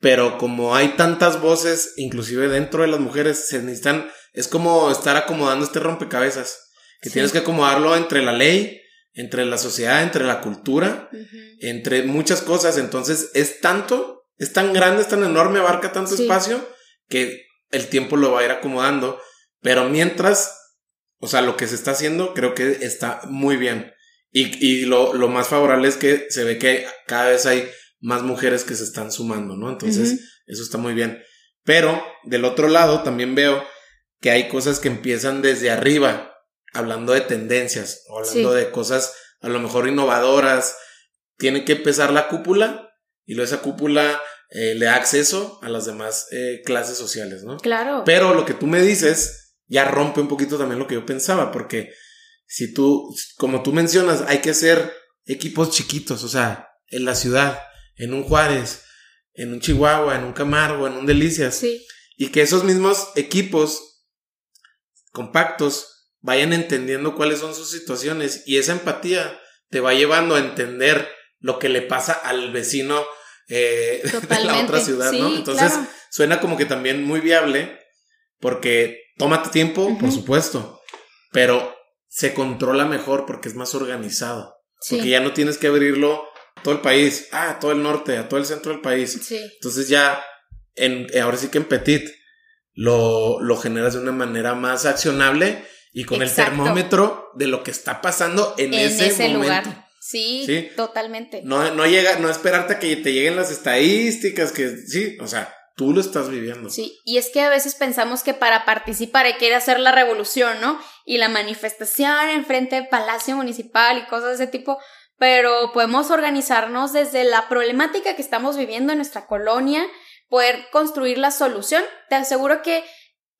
pero como hay tantas voces, inclusive dentro de las mujeres, se necesitan, es como estar acomodando este rompecabezas, que tienes que acomodarlo entre la ley, entre la sociedad, entre la cultura, entre muchas cosas, entonces es tanto, es tan grande, es tan enorme, abarca tanto espacio, que el tiempo lo va a ir acomodando, pero mientras o sea, lo que se está haciendo creo que está muy bien. Y, y lo, lo, más favorable es que se ve que cada vez hay más mujeres que se están sumando, ¿no? Entonces, eso está muy bien. Pero, del otro lado, también veo que hay cosas que empiezan desde arriba, hablando de tendencias, hablando de cosas a lo mejor innovadoras. Tiene que empezar la cúpula y luego esa cúpula eh, le da acceso a las demás eh, clases sociales, ¿no? Claro. Pero lo que tú me dices ya rompe un poquito también lo que yo pensaba, porque si tú, como tú mencionas, hay que hacer equipos chiquitos, o sea, en la ciudad, en un Juárez, en un Chihuahua, en un Camargo, en un Delicias. Sí. Y que esos mismos equipos compactos vayan entendiendo cuáles son sus situaciones y esa empatía te va llevando a entender lo que le pasa al vecino eh, de la otra ciudad, ¿no? Entonces suena como que también muy viable porque Tómate tiempo, por supuesto, pero se controla mejor porque es más organizado. Porque ya no tienes que abrirlo a todo el país, ah, a todo el norte, a todo el centro del país. Sí. Entonces ya, en, ahora sí que en Petit, lo, lo generas de una manera más accionable y con el termómetro de lo que está pasando en, ese, lugar. Sí, totalmente. No, no llega, no esperarte a que te lleguen las estadísticas, que sí, o sea, Tú lo estás viviendo. Sí, y es que a veces pensamos que para participar hay que ir a hacer la revolución, ¿no? Y la manifestación en frente del Palacio Municipal y cosas de ese tipo, pero podemos organizarnos desde la problemática que estamos viviendo en nuestra colonia, poder construir la solución. Te aseguro que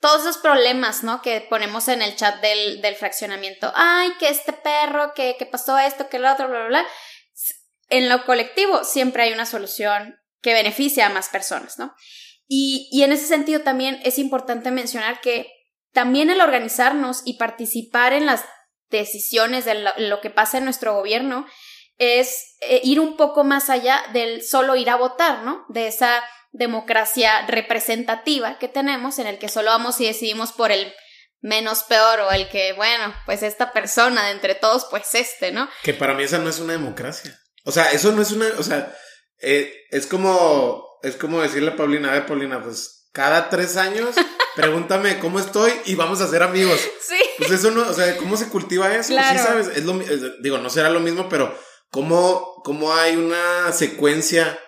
todos esos problemas, ¿no? Que ponemos en el chat del, del fraccionamiento, ay, que este perro, que, que pasó esto, que lo otro, bla, bla, bla. En lo colectivo siempre hay una solución que beneficia a más personas, ¿no? Y, en ese sentido también es importante mencionar que también el organizarnos y participar en las decisiones de lo, que pasa en nuestro gobierno es eh, ir un poco más allá del solo ir a votar, ¿no? De esa democracia representativa que tenemos en el que solo vamos y decidimos por el menos peor o el que, bueno, pues esta persona de entre todos, pues este, ¿no? Que para mí esa no es una democracia. O sea, eso no es una, o sea, eh, es como es como decirle a Paulina, a ver, Paulina, pues cada tres años pregúntame cómo estoy y vamos a ser amigos. Sí. Pues eso no, o sea, ¿cómo se cultiva eso? Sí, sabes, es lo, digo, no será lo mismo, pero ¿cómo, cómo hay una secuencia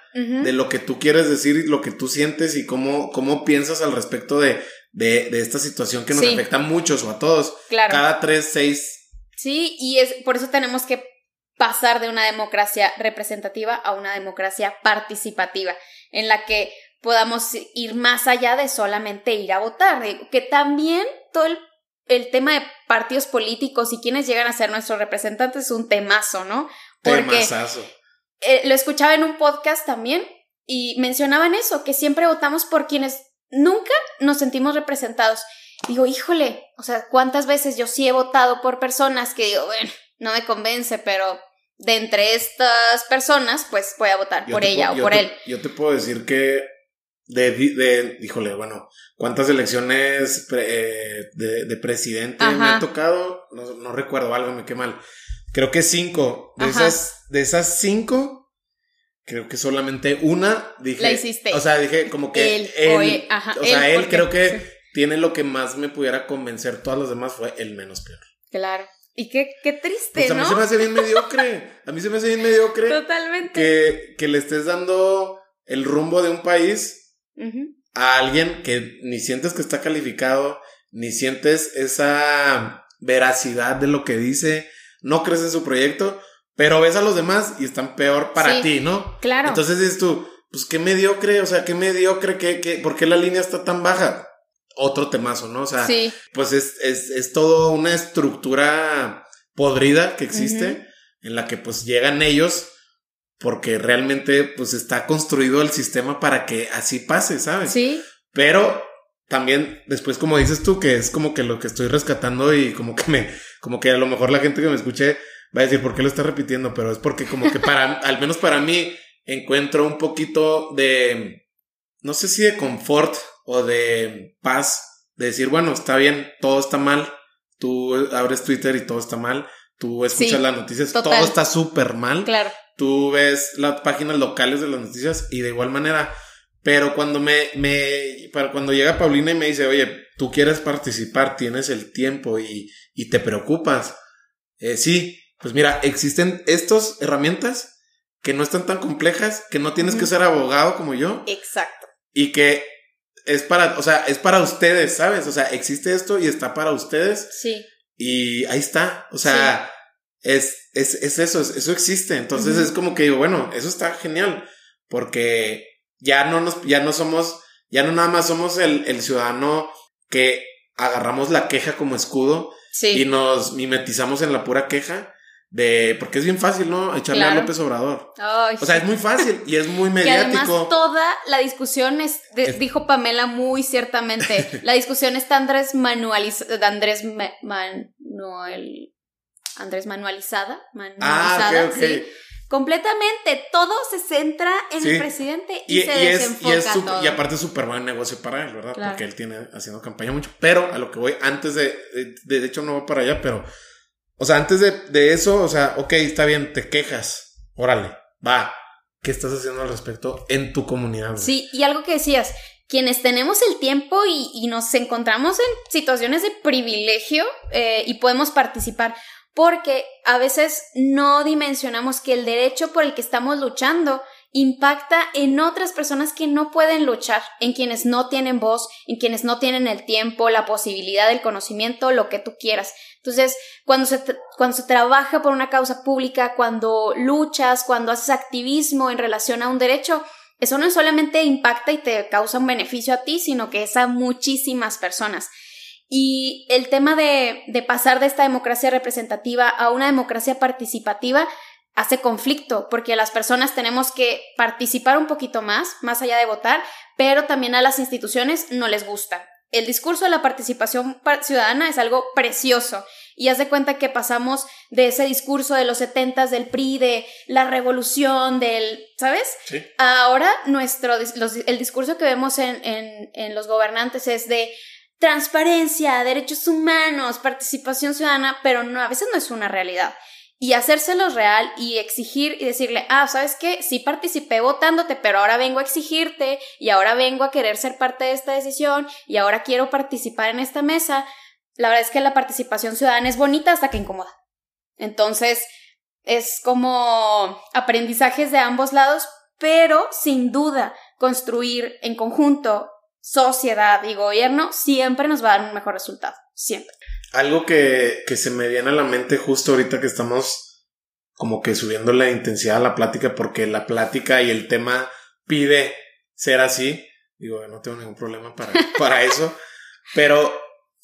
de lo que tú quieres decir y lo que tú sientes y cómo, cómo piensas al respecto de, de, de esta situación que nos afecta a muchos o a todos? Claro. Cada tres, seis. Sí, y es por eso tenemos que pasar de una democracia representativa a una democracia participativa en la que podamos ir más allá de solamente ir a votar, que también todo el, tema de partidos políticos y quienes llegan a ser nuestros representantes es un temazo, ¿no? Porque eh, lo escuchaba en un podcast también y mencionaban eso, que siempre votamos por quienes nunca nos sentimos representados. Digo, híjole, o sea, ¿cuántas veces yo sí he votado por personas que digo, bueno, no me convence, pero de entre estas personas, pues voy a votar por ella o por él. Yo te puedo decir que de, de híjole, bueno, ¿cuántas elecciones eh, de, presidente me han tocado? No, recuerdo, algo me queda mal. Creo que cinco. De esas, de esas cinco, creo que solamente una dije. La hiciste. O sea, dije como que él. él o, sea, él creo que tiene lo que más me pudiera convencer. Todos los demás fue el menos peor. Claro. Y qué, qué triste, pues a mí se me hace bien mediocre. A mí se me hace bien mediocre. Totalmente. Que, que le estés dando el rumbo de un país a alguien que ni sientes que está calificado, ni sientes esa veracidad de lo que dice. No crees en su proyecto, pero ves a los demás y están peor para ti, ¿no? Claro. Entonces dices tú, pues qué mediocre, o sea, qué mediocre, qué, qué, ¿por qué la línea está tan baja? Otro temazo, ¿no? O sea, pues es, es, es todo una estructura podrida que existe en la que pues llegan ellos porque realmente pues está construido el sistema para que así pase, ¿sabes? Sí. Pero también después como dices tú que es como que lo que estoy rescatando y como que me como que a lo mejor la gente que me escuche va a decir por qué lo está repitiendo, pero es porque como que para al menos para mí encuentro un poquito de no sé si de confort o de paz de decir, bueno, está bien, todo está mal, tú abres Twitter y todo está mal, tú escuchas las noticias, todo está súper mal. Claro. Tú ves las páginas locales de las noticias y de igual manera. Pero cuando me, me, para cuando llega Paulina y me dice, oye, tú quieres participar, tienes el tiempo y, y te preocupas. Eh, sí, pues mira, existen estas herramientas que no están tan complejas, que no tienes que ser abogado como yo. Exacto. Y que es para, o sea, es para ustedes, ¿sabes? O sea, existe esto y está para ustedes. Sí. Y ahí está. O sea, es, es, es, eso, eso existe. Entonces es como que digo, bueno, eso está genial. Porque ya no nos, ya no somos, ya no nada más somos el, el ciudadano que agarramos la queja como escudo y nos mimetizamos en la pura queja, de porque es bien fácil, ¿no? Echarle a López Obrador. o sea, es muy fácil y es muy mediático. Y además toda la discusión es, dijo Pamela muy ciertamente, la discusión está Andrés manualizada, Andrés Manuel Andrés manualizada, manualizada, ah, sí. Completamente, todo se centra en el presidente y, se desenfoca es, y, y aparte es súper buen negocio para él, ¿verdad? Porque él tiene haciendo campaña mucho. Pero a lo que voy, antes de, de, de hecho no voy para allá, pero o sea, antes de, eso, o sea, ok, está bien, te quejas, órale, va. ¿Qué estás haciendo al respecto en tu comunidad? Sí, y algo que decías, quienes tenemos el tiempo y, nos encontramos en situaciones de privilegio eh, y podemos participar, porque a veces no dimensionamos que el derecho por el que estamos luchando impacta en otras personas que no pueden luchar, en quienes no tienen voz, en quienes no tienen el tiempo, la posibilidad del conocimiento, lo que tú quieras. Entonces, cuando se, cuando se trabaja por una causa pública, cuando luchas, cuando haces activismo en relación a un derecho, eso no solamente impacta y te causa un beneficio a ti, sino que es a muchísimas personas. Y el tema de, de pasar de esta democracia representativa a una democracia participativa hace conflicto, porque las personas tenemos que participar un poquito más, más allá de votar, pero también a las instituciones no les gusta. El discurso de la participación ciudadana es algo precioso y haz de cuenta que pasamos de ese discurso de los setentas del PRI, de la revolución, del, ¿sabes? Sí. Ahora nuestro, el discurso que vemos en, en, en los gobernantes es de transparencia, derechos humanos, participación ciudadana, pero no, a veces no es una realidad y hacérselo real y exigir y decirle, ah, ¿sabes qué? Sí participé votándote, pero ahora vengo a exigirte y ahora vengo a querer ser parte de esta decisión y ahora quiero participar en esta mesa. La verdad es que la participación ciudadana es bonita hasta que incomoda. Entonces, es como aprendizajes de ambos lados, pero sin duda construir en conjunto sociedad y gobierno siempre nos va a dar un mejor resultado, siempre. Algo que, que se me viene a la mente justo ahorita que estamos como que subiendo la intensidad a la plática porque la plática y el tema pide ser así. Digo, no tengo ningún problema para, para eso. Pero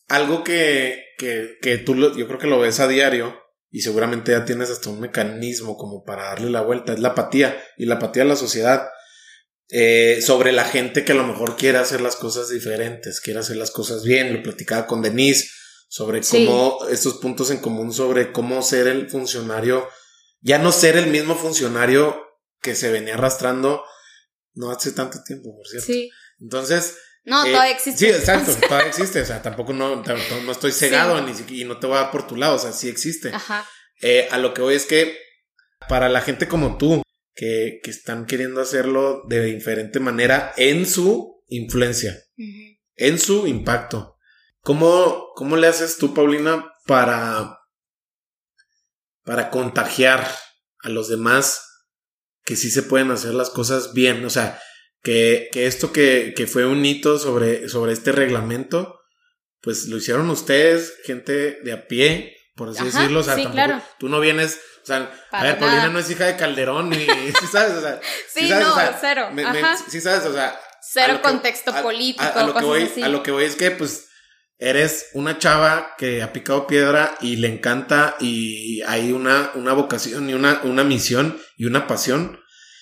algo que, que, que tú lo, yo creo que lo ves a diario y seguramente ya tienes hasta un mecanismo como para darle la vuelta, es la apatía y la apatía de la sociedad. Eh, sobre la gente que a lo mejor quiere hacer las cosas diferentes, quiere hacer las cosas bien. Lo platicaba con Denise sobre cómo estos puntos en común sobre cómo ser el funcionario, ya no ser el mismo funcionario que se venía arrastrando no hace tanto tiempo, por cierto. Sí. Entonces, no, eh, todavía existe. Sí, exacto, todavía existe. O sea, tampoco no, no estoy cegado ni, y no te voy a dar por tu lado. O sea, sí existe. Ajá. Eh, a lo que voy es que para la gente como tú, que, que están queriendo hacerlo de diferente manera en su influencia, en su impacto, ¿Cómo, cómo le haces tú, Paulina, para, para contagiar a los demás que sí se pueden hacer las cosas bien? O sea, que, que esto que, que, fue un hito sobre, sobre este reglamento, pues lo hicieron ustedes, gente de a pie, por así decirlo. O sea, tampoco, tú no vienes, o sea, a ver, Paulina no es hija de Calderón, ni, ¿sí sabes? O sea, sí, no, cero. sí sabes, o sea. Cero contexto político, a, lo que voy, A lo que voy es que, pues, eres una chava que ha picado piedra y le encanta y hay una, una vocación y una, una misión y una pasión.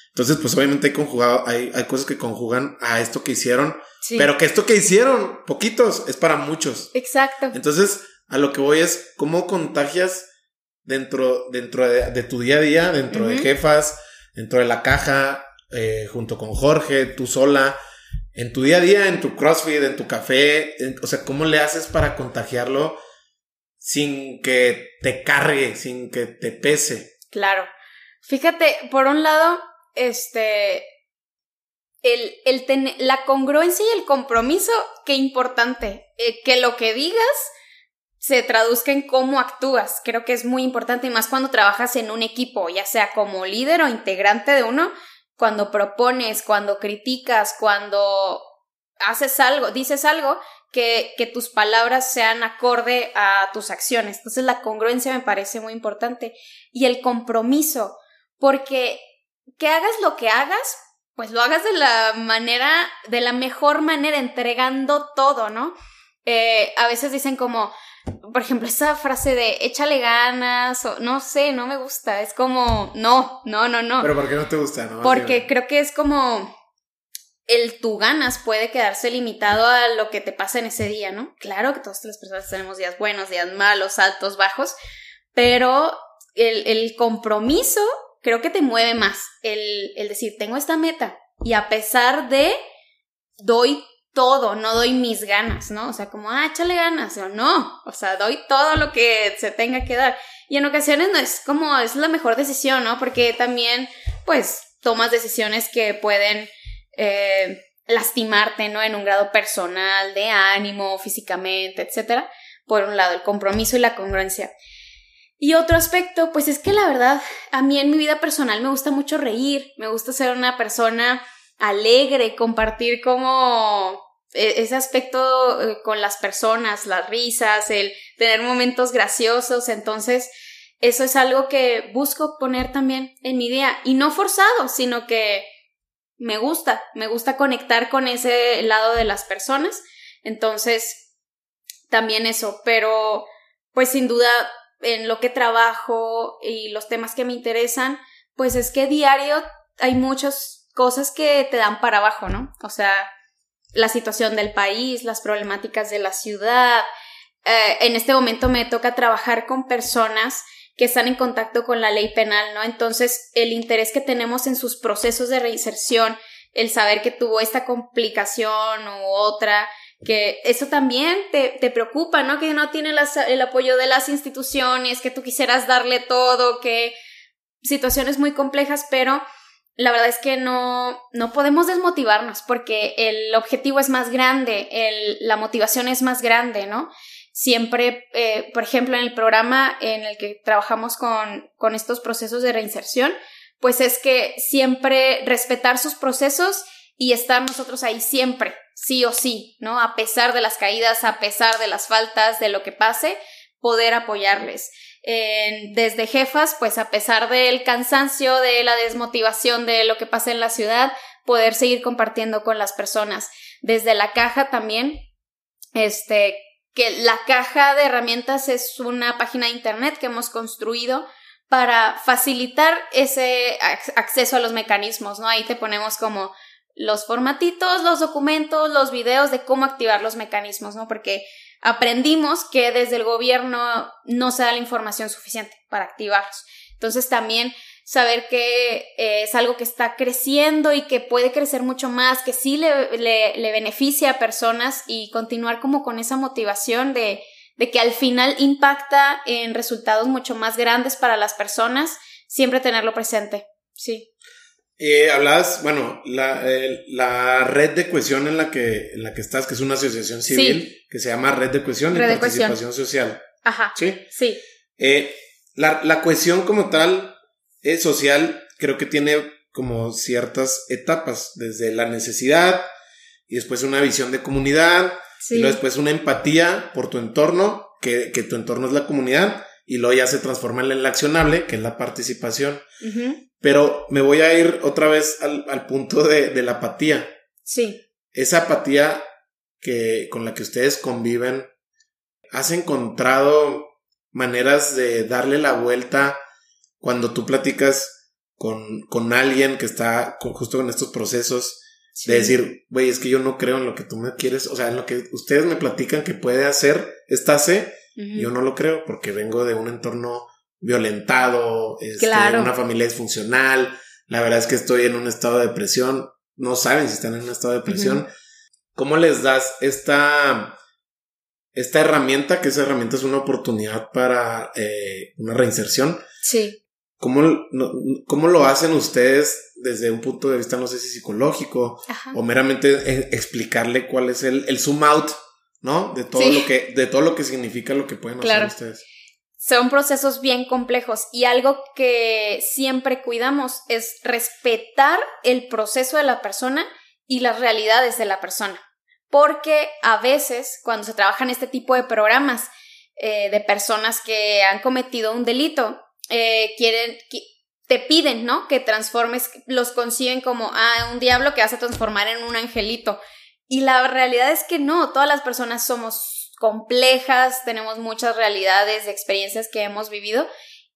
Entonces, pues obviamente hay conjugado, hay, hay cosas que conjugan a esto que hicieron, pero que esto que hicieron, poquitos, es para muchos. Exacto. Entonces, a lo que voy es cómo contagias dentro, dentro de, tu día a día, dentro de jefas, dentro de la caja, eh, junto con Jorge, tú sola, en tu día a día, en tu CrossFit, en tu café, o sea, ¿cómo le haces para contagiarlo sin que te cargue, sin que te pese? Claro. Fíjate, por un lado, este, el, el la congruencia y el compromiso, qué importante, eh, que lo que digas se traduzca en cómo actúas. Creo que es muy importante y más cuando trabajas en un equipo, ya sea como líder o integrante de uno, cuando propones, cuando criticas, cuando haces algo, dices algo, que, que tus palabras sean acorde a tus acciones. Entonces la congruencia me parece muy importante y el compromiso, porque que hagas lo que hagas, pues lo hagas de la manera, de la mejor manera, entregando todo, ¿no? Eh, a veces dicen como, por ejemplo, esa frase de échale ganas o no sé, no me gusta. Es como, no, no, no, no. Pero ¿por qué no te gusta? No? Porque creo que es como el tú ganas puede quedarse limitado a lo que te pasa en ese día, ¿no? Claro que todas las personas tenemos días buenos, días malos, altos, bajos, pero el, el compromiso creo que te mueve más. El, el decir, tengo esta meta y a pesar de, doy todo, no doy mis ganas, ¿no? O sea, como, ah, échale ganas, o no, o sea, doy todo lo que se tenga que dar. Y en ocasiones no es como, es la mejor decisión, ¿no? Porque también, pues, tomas decisiones que pueden eh, lastimarte, ¿no? En un grado personal, de ánimo, físicamente, etcétera. Por un lado, el compromiso y la congruencia. Y otro aspecto, pues es que la verdad, a mí en mi vida personal me gusta mucho reír, me gusta ser una persona alegre, compartir como e, ese aspecto eh, con las personas, las risas, el tener momentos graciosos, entonces eso es algo que busco poner también en mi día. Y no forzado, sino que me gusta, me gusta conectar con ese lado de las personas, entonces también eso, pero pues sin duda en lo que trabajo y los temas que me interesan, pues es que diario hay muchos cosas que te dan para abajo, ¿no? O sea, la situación del país, las problemáticas de la ciudad. Eh, en este momento me toca trabajar con personas que están en contacto con la ley penal, ¿no? Entonces, el interés que tenemos en sus procesos de reinserción, el saber que tuvo esta complicación u otra, que eso también te, te preocupa, ¿no? Que no tiene el apoyo de las instituciones, que tú quisieras darle todo, que situaciones muy complejas, pero la verdad es que no, no podemos desmotivarnos porque el objetivo es más grande, el, la motivación es más grande, ¿no? Siempre, eh, por ejemplo, en el programa en el que trabajamos con, con estos procesos de reinserción, pues es que siempre respetar sus procesos y estar nosotros ahí siempre, sí o sí, ¿no? A pesar de las caídas, a pesar de las faltas, de lo que pase, poder apoyarles desde jefas, pues a pesar del cansancio, de la desmotivación de lo que pasa en la ciudad, poder seguir compartiendo con las personas. Desde la caja también, este, que la caja de herramientas es una página de internet que hemos construido para facilitar ese acceso a los mecanismos, ¿no? Ahí te ponemos como los formatitos, los documentos, los videos de cómo activar los mecanismos, ¿no? Porque aprendimos que desde el gobierno no se da la información suficiente para activarlos. Entonces también saber que eh, es algo que está creciendo y que puede crecer mucho más, que sí le, le, beneficia a personas y continuar como con esa motivación de, de que al final impacta en resultados mucho más grandes para las personas, siempre tenerlo presente. Sí. Eh, hablabas, bueno, la, la, red de cohesión en la que, en la que estás, que es una asociación civil que se llama Red de Cohesión y Participación Social. Ajá. Sí. Sí. Eh, la, la, cohesión como tal es social, creo que tiene como ciertas etapas, desde la necesidad y después una visión de comunidad, y luego después una empatía por tu entorno, que, que tu entorno es la comunidad, y luego ya se transforma en el accionable, que es la participación. Pero me voy a ir otra vez al, al punto de, de, la apatía. Sí. Esa apatía que, con la que ustedes conviven, ¿has encontrado maneras de darle la vuelta cuando tú platicas con, con alguien que está justo en estos procesos? De decir, güey, es que yo no creo en lo que tú me quieres, o sea, en lo que ustedes me platican que puede hacer yo no lo creo porque vengo de un entorno violentado, este, una familia disfuncional, la verdad es que estoy en un estado de depresión, no saben si están en un estado de depresión. ¿Cómo les das esta, esta herramienta, que esa herramienta es una oportunidad para eh, una reinserción? Sí. ¿Cómo, ¿Cómo, lo hacen ustedes desde un punto de vista, no sé si psicológico, o meramente eh, explicarle cuál es el, el zoom out, ¿no? De todo lo que, de todo lo que significa lo que pueden hacer ustedes. Son procesos bien complejos y algo que siempre cuidamos es respetar el proceso de la persona y las realidades de la persona. Porque a veces, cuando se trabaja en este tipo de programas eh, de personas que han cometido un delito, eh, quieren, te piden, ¿no? Que transformes, los conciben como, ah, un diablo que vas a transformar en un angelito. Y la realidad es que no, todas las personas somos complejas, tenemos muchas realidades, experiencias que hemos vivido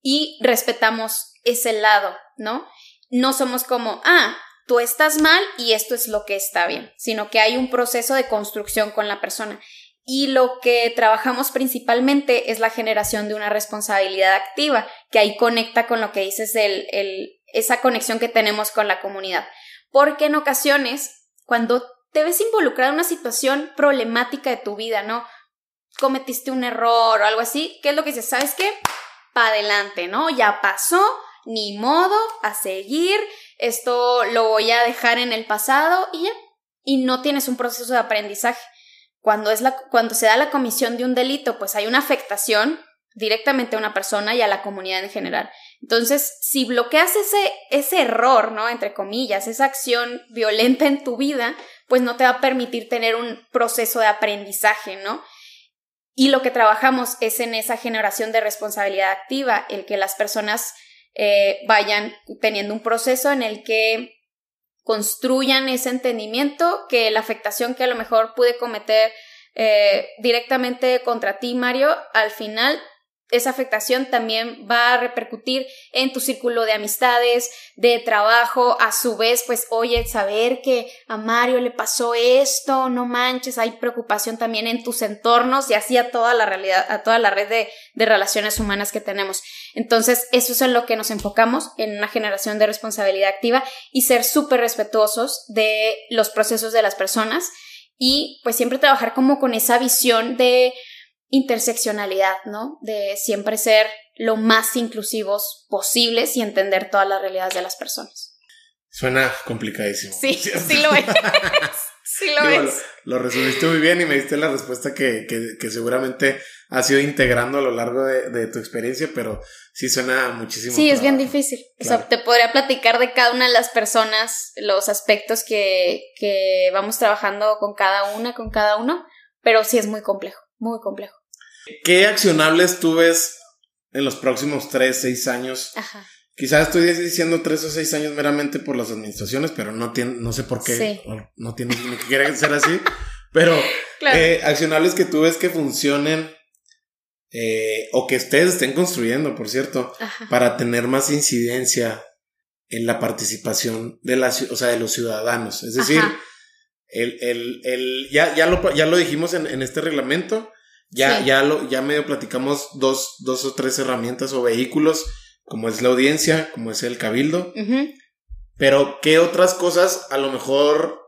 y respetamos ese lado, ¿no? No somos como, ah, tú estás mal y esto es lo que está bien, sino que hay un proceso de construcción con la persona. Y lo que trabajamos principalmente es la generación de una responsabilidad activa, que ahí conecta con lo que dices, el, el, esa conexión que tenemos con la comunidad. Porque en ocasiones, cuando te ves involucrado en una situación problemática de tu vida, ¿no? Cometiste un error o algo así, ¿qué es lo que dices? ¿Sabes qué? Pa' adelante, ¿no? Ya pasó, ni modo, a seguir, esto lo voy a dejar en el pasado y ya. Y no tienes un proceso de aprendizaje. Cuando, es cuando se da la comisión de un delito, pues hay una afectación directamente a una persona y a la comunidad en general. Entonces, si bloqueas ese, ese error, ¿no? Entre comillas, esa acción violenta en tu vida, pues no te va a permitir tener un proceso de aprendizaje, ¿no? Y lo que trabajamos es en esa generación de responsabilidad activa, el que las personas eh, vayan teniendo un proceso en el que construyan ese entendimiento, que la afectación que a lo mejor pude cometer eh, directamente contra ti, Mario, al final esa afectación también va a repercutir en tu círculo de amistades, de trabajo, a su vez, pues, oye, saber que a Mario le pasó esto, no manches, hay preocupación también en tus entornos y así a toda la realidad, a toda la red de, de relaciones humanas que tenemos. Entonces, eso es en lo que nos enfocamos, en una generación de responsabilidad activa y ser súper respetuosos de los procesos de las personas y pues siempre trabajar como con esa visión de interseccionalidad, ¿no? De siempre ser lo más inclusivos posibles y entender todas las realidades de las personas. Suena complicadísimo. Sí, sí lo es. sí lo es. Lo, resumiste muy bien y me diste la respuesta que, que, que seguramente has ido integrando a lo largo de, de, tu experiencia, pero sí suena muchísimo. Sí, es bien difícil. O sea, te podría platicar de cada una de las personas, los aspectos que, que vamos trabajando con cada una, con cada uno, pero sí es muy complejo, muy complejo. ¿Qué accionables tú ves en los próximos 3, 6 años? Ajá. Quizás estoy diciendo 3 o 6 años meramente por las administraciones, pero no, tiene, no sé por qué. no tiene ni que quiera ser así. Pero eh, accionables que tú ves que funcionen eh, o que ustedes estén construyendo, por cierto, para tener más incidencia en la participación de, la, o sea, de los ciudadanos. Es decir, el, el, el, ya, ya, lo, ya lo dijimos en, en este reglamento, ya, ya lo, ya medio platicamos dos, dos o tres herramientas o vehículos, como es la audiencia, como es el cabildo. Pero, ¿qué otras cosas a lo mejor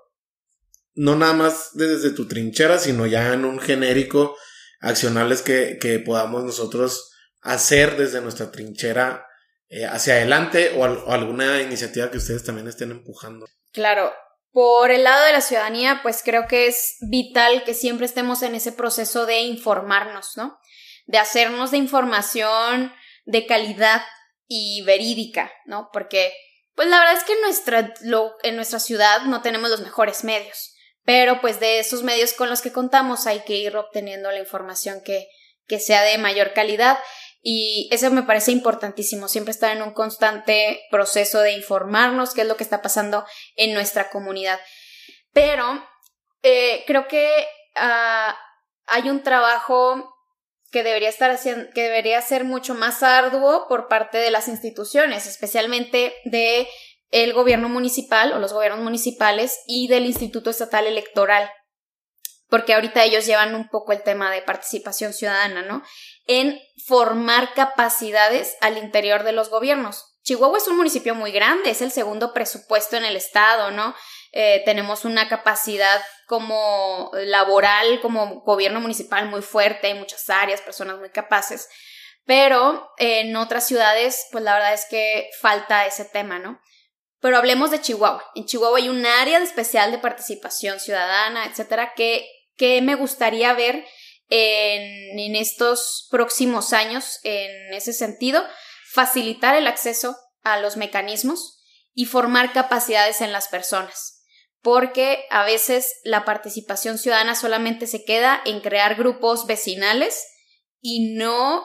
no nada más desde tu trinchera, sino ya en un genérico, accionables que, que podamos nosotros hacer desde nuestra trinchera eh, hacia adelante o, o, alguna iniciativa que ustedes también estén empujando? Claro, por el lado de la ciudadanía, pues creo que es vital que siempre estemos en ese proceso de informarnos, ¿no? De hacernos de información de calidad y verídica, ¿no? Porque, pues la verdad es que en nuestra, en nuestra ciudad no tenemos los mejores medios, pero pues de esos medios con los que contamos hay que ir obteniendo la información que, que sea de mayor calidad Y eso me parece importantísimo, siempre estar en un constante proceso de informarnos qué es lo que está pasando en nuestra comunidad. Pero eh, creo que ah, hay un trabajo que debería estar haciendo, que debería ser mucho más arduo por parte de las instituciones, especialmente de el gobierno municipal o los gobiernos municipales y del Instituto Estatal Electoral, porque ahorita ellos llevan un poco el tema de participación ciudadana, ¿no? En formar capacidades al interior de los gobiernos. Chihuahua es un municipio muy grande, es el segundo presupuesto en el estado, ¿no? Eh, tenemos una capacidad como laboral, como gobierno municipal muy fuerte, hay muchas áreas, personas muy capaces, pero en otras ciudades, pues la verdad es que falta ese tema, ¿no? Pero hablemos de Chihuahua. En Chihuahua hay un área especial de participación ciudadana, etcétera, que, que me gustaría ver en, estos próximos años en ese sentido, facilitar el acceso a los mecanismos y formar capacidades en las personas. Porque a veces la participación ciudadana solamente se queda en crear grupos vecinales y no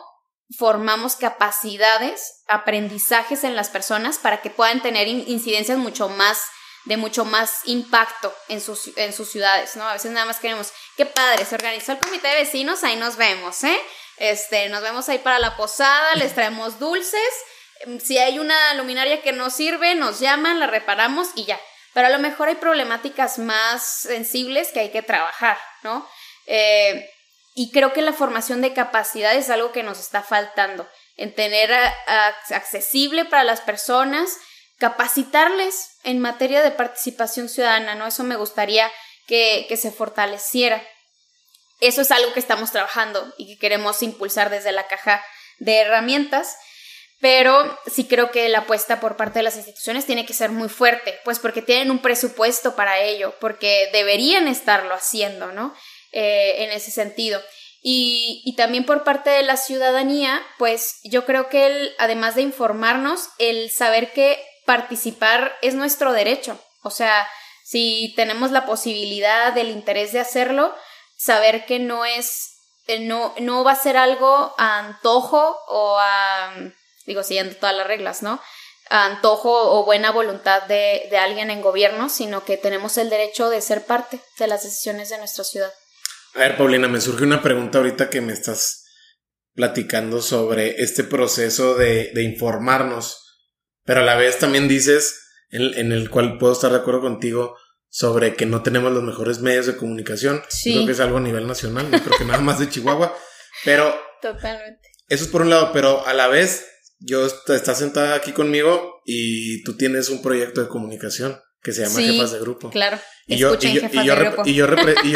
formamos capacidades, aprendizajes en las personas para que puedan tener incidencias mucho más de mucho más impacto en sus, en sus ciudades, ¿no? A veces nada más queremos, qué padre, se organizó el comité de vecinos, ahí nos vemos, ¿eh? Este, nos vemos ahí para la posada, les traemos dulces, si hay una luminaria que no sirve, nos llaman, la reparamos y ya. Pero a lo mejor hay problemáticas más sensibles que hay que trabajar, ¿no? Eh, y creo que la formación de capacidad es algo que nos está faltando, en tener accesible para las personas, capacitarles en materia de participación ciudadana, ¿no? Eso me gustaría que, que se fortaleciera. Eso es algo que estamos trabajando y que queremos impulsar desde la caja de herramientas pero sí creo que la apuesta por parte de las instituciones tiene que ser muy fuerte, pues porque tienen un presupuesto para ello, porque deberían estarlo haciendo, ¿no? Eh, en ese sentido. Y, y, también por parte de la ciudadanía, pues yo creo que además de informarnos, el saber que participar es nuestro derecho. O sea, si tenemos la posibilidad, del interés de hacerlo, saber que no es, eh, no, no va a ser algo a antojo o a digo, siguiendo todas las reglas, ¿no? antojo o buena voluntad de, de, alguien en gobierno, sino que tenemos el derecho de ser parte de las decisiones de nuestra ciudad. A ver, Paulina, me surge una pregunta ahorita que me estás platicando sobre este proceso de, de informarnos, pero a la vez también dices, en, en, el cual puedo estar de acuerdo contigo, sobre que no tenemos los mejores medios de comunicación. Sí. Creo que es algo a nivel nacional, no creo que nada más de Chihuahua, pero... Totalmente. Eso es por un lado, pero a la vez yo estás sentada aquí conmigo y tú tienes un proyecto de comunicación que se llama Jefas de Grupo. Claro. Y yo, y, yo, y, yo y, yo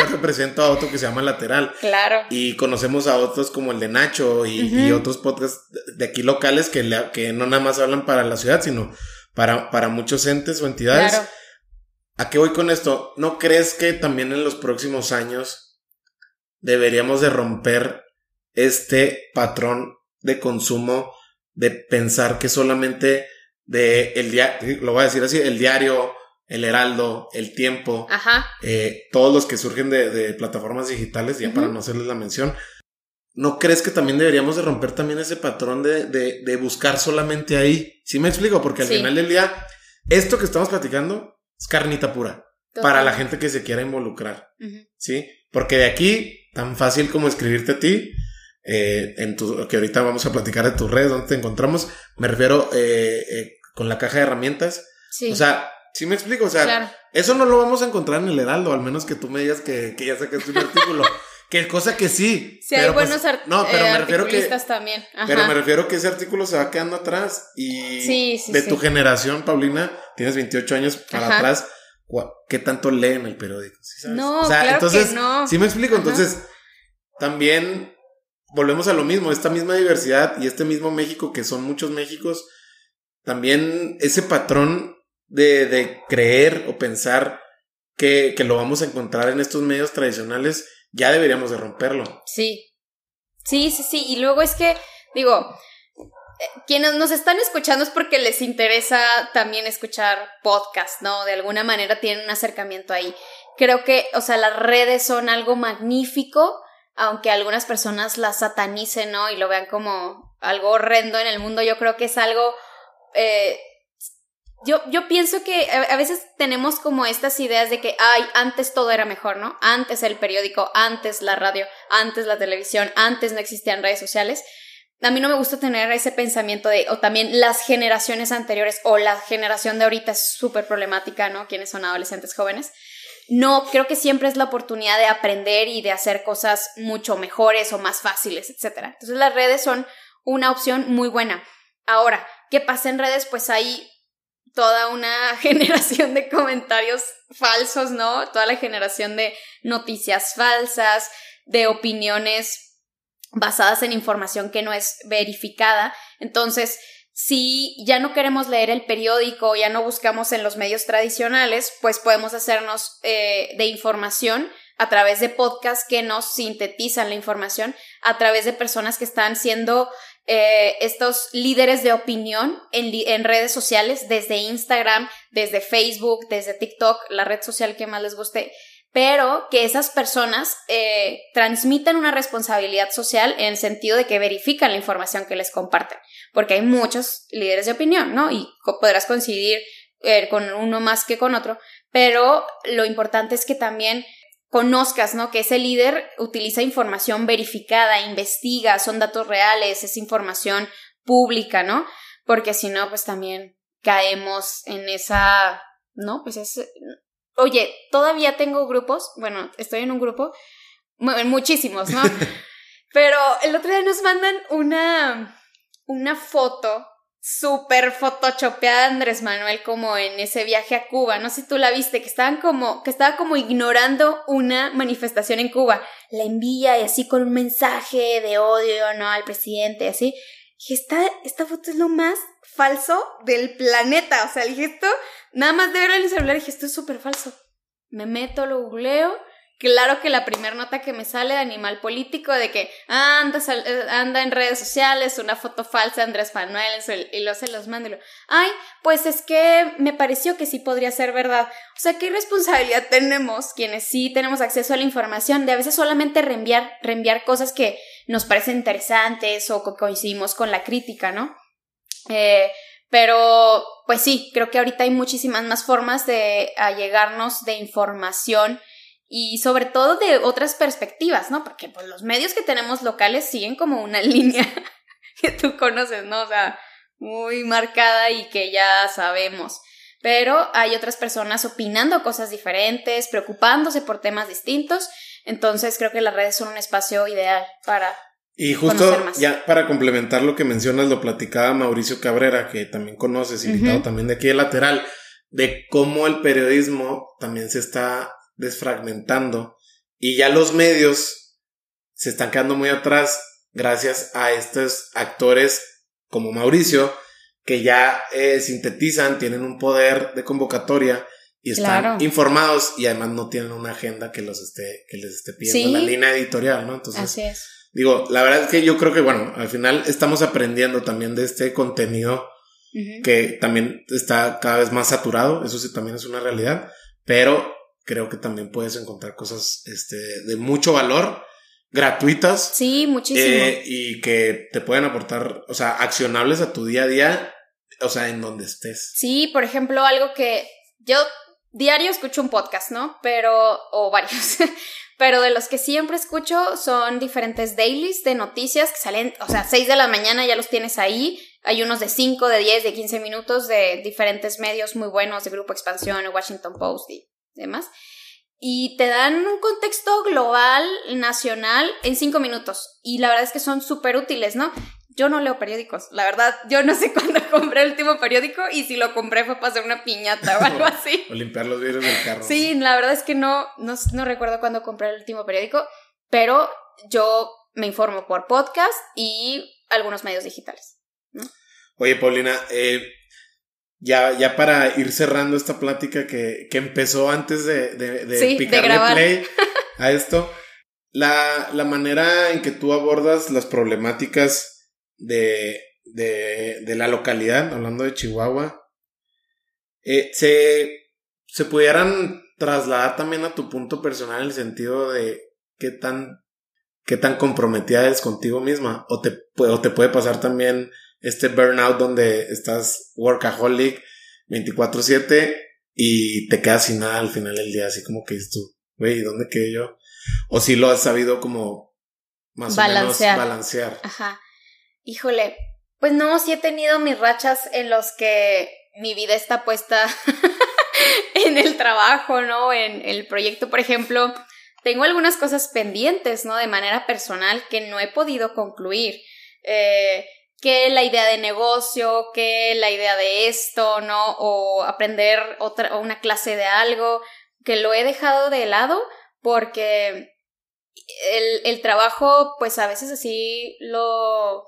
represento a otro que se llama Lateral. Claro. Y conocemos a otros como el de Nacho y, otros podcasts de aquí locales que, que no nada más hablan para la ciudad, sino para, para muchos entes o entidades. Claro. ¿A qué voy con esto? ¿No crees que también en los próximos años deberíamos de romper este patrón de consumo de pensar que solamente de el diario, lo voy a decir así, el diario, el heraldo, el tiempo, eh, todos los que surgen de, plataformas digitales, ya para no hacerles la mención, ¿no crees que también deberíamos de romper también ese patrón de, de, buscar solamente ahí? ¿Sí me explico? Porque al final del día, esto que estamos platicando es carnita pura. Para la gente que se quiera involucrar. ¿Sí? Porque de aquí, tan fácil como escribirte a ti, eh, en tu, que ahorita vamos a platicar de tus redes, donde te encontramos, me refiero eh, con la caja de herramientas. O sea, ¿sí me explico? O sea, eso no lo vamos a encontrar en el Heraldo, al menos que tú me digas que, que ya sacaste un artículo. que cosa que sí. Sí, hay pues, buenos no, pero me refiero que, también. Pero me refiero que ese artículo se va quedando atrás y de tu generación, Paulina, tienes 28 años para atrás. ¿Qué tanto leen el periódico? No, claro entonces, que no. Sí me explico, entonces también volvemos a lo mismo, esta misma diversidad y este mismo México, que son muchos Méxicos, también ese patrón de, de creer o pensar que, que, lo vamos a encontrar en estos medios tradicionales, ya deberíamos de romperlo. Sí, sí, sí, sí. Y luego es que, digo, quienes nos están escuchando es porque les interesa también escuchar podcast, ¿no? De alguna manera tienen un acercamiento ahí. Creo que, o sea, las redes son algo magnífico aunque algunas personas la satanicen, ¿no? Y lo vean como algo horrendo en el mundo, yo creo que es algo... Eh, yo, yo pienso que a veces tenemos como estas ideas de que, ay, antes todo era mejor, ¿no? Antes el periódico, antes la radio, antes la televisión, antes no existían redes sociales. A mí no me gusta tener ese pensamiento de, o también las generaciones anteriores o la generación de ahorita es súper problemática, ¿no? Quienes son adolescentes jóvenes no, creo que siempre es la oportunidad de aprender y de hacer cosas mucho mejores o más fáciles, etc. Entonces las redes son una opción muy buena. Ahora, ¿qué pasa en redes? Pues hay toda una generación de comentarios falsos, ¿no? Toda la generación de noticias falsas, de opiniones basadas en información que no es verificada. Entonces, si ya no queremos leer el periódico, ya no buscamos en los medios tradicionales, pues podemos hacernos eh, de información a través de podcasts que nos sintetizan la información, a través de personas que están siendo eh, estos líderes de opinión en, redes sociales, desde Instagram, desde Facebook, desde TikTok, la red social que más les guste, pero que esas personas eh, transmitan una responsabilidad social en el sentido de que verifican la información que les comparten porque hay muchos líderes de opinión, ¿no? Y podrás coincidir eh, con uno más que con otro, pero lo importante es que también conozcas, ¿no? Que ese líder utiliza información verificada, investiga, son datos reales, es información pública, ¿no? Porque si no, pues también caemos en esa, ¿no? Pues es, oye, todavía tengo grupos, bueno, estoy en un grupo, muchísimos, ¿no? Pero el otro día nos mandan una, una foto súper photoshopeada Andrés Manuel como en ese viaje a Cuba. No sé si tú la viste, que estaban como, que estaba como ignorando una manifestación en Cuba. La envía y así con un mensaje de odio, ¿no? Al presidente, así. Y esta, esta foto es lo más falso del planeta. O sea, dije esto, nada más de ver el celular, dije esto es súper falso. Me meto, lo googleo Claro que la primera nota que me sale de animal político de que anda, eh, anda en redes sociales, una foto falsa de Andrés Manuel y lo se los mando ay, pues es que me pareció que sí podría ser verdad. O sea, ¿qué responsabilidad tenemos quienes sí tenemos acceso a la información de a veces solamente reenviar, reenviar cosas que nos parecen interesantes o que coincidimos con la crítica, ¿no? Eh, pero, pues sí, creo que ahorita hay muchísimas más formas de allegarnos de información y sobre todo de otras perspectivas, ¿no? Porque pues los medios que tenemos locales siguen como una línea que tú conoces, ¿no? O sea, muy marcada y que ya sabemos. Pero hay otras personas opinando cosas diferentes, preocupándose por temas distintos. Entonces creo que las redes son un espacio ideal para... Y justo ya para complementar lo que mencionas, lo platicaba Mauricio Cabrera, que también conoces, invitado también de aquí de lateral, de cómo el periodismo también se está desfragmentando y ya los medios se están quedando muy atrás gracias a estos actores como Mauricio que ya eh, sintetizan, tienen un poder de convocatoria y están informados y además no tienen una agenda que los esté que les esté pidiendo la línea editorial, ¿no? Entonces, digo, la verdad es que yo creo que bueno, al final estamos aprendiendo también de este contenido que también está cada vez más saturado, eso sí también es una realidad, pero creo que también puedes encontrar cosas este, de mucho valor, gratuitas. Sí, muchísimo. Eh, y que te pueden aportar, o sea, accionables a tu día a día, o sea, en donde estés. Sí, por ejemplo, algo que yo diario escucho un podcast, ¿no? Pero, o varios. Pero de los que siempre escucho son diferentes dailies de noticias que salen, o sea, 6 de la mañana ya los tienes ahí. Hay unos de 5, de 10, de 15 minutos de diferentes medios muy buenos, de Grupo Expansión, Washington Post y demás. Y te dan un contexto global, nacional, en cinco minutos. Y la verdad es que son súper útiles, ¿no? Yo no leo periódicos, la verdad, yo no sé cuándo compré el último periódico y si lo compré fue para hacer una piñata o algo así. o limpiar los vidrios del carro. Sí, la verdad es que no, no, no recuerdo cuándo compré el último periódico, pero yo me informo por podcast y algunos medios digitales. Oye, Paulina, eh, ya, ya para ir cerrando esta plática que, que empezó antes de, de, de picarle play a esto, la, la, manera en que tú abordas las problemáticas de, de, de la localidad, hablando de Chihuahua, eh, se, se pudieran trasladar también a tu punto personal en el sentido de qué tan qué tan comprometida eres contigo misma. O te, o te puede pasar también este burnout donde estás workaholic 24/7 y te quedas sin nada al final del día, así como que dices tú, güey, ¿dónde quedé yo? O si lo has sabido como más balancear. o menos balancear. Ajá. Híjole, pues no, sí he tenido mis rachas en los que mi vida está puesta en el trabajo, ¿no? En el proyecto, por ejemplo, tengo algunas cosas pendientes, ¿no? De manera personal que no he podido concluir. Eh, que la idea de negocio, que la idea de esto, ¿no? O aprender otra, o una clase de algo, que lo he dejado de lado porque el, el trabajo, pues a veces así lo,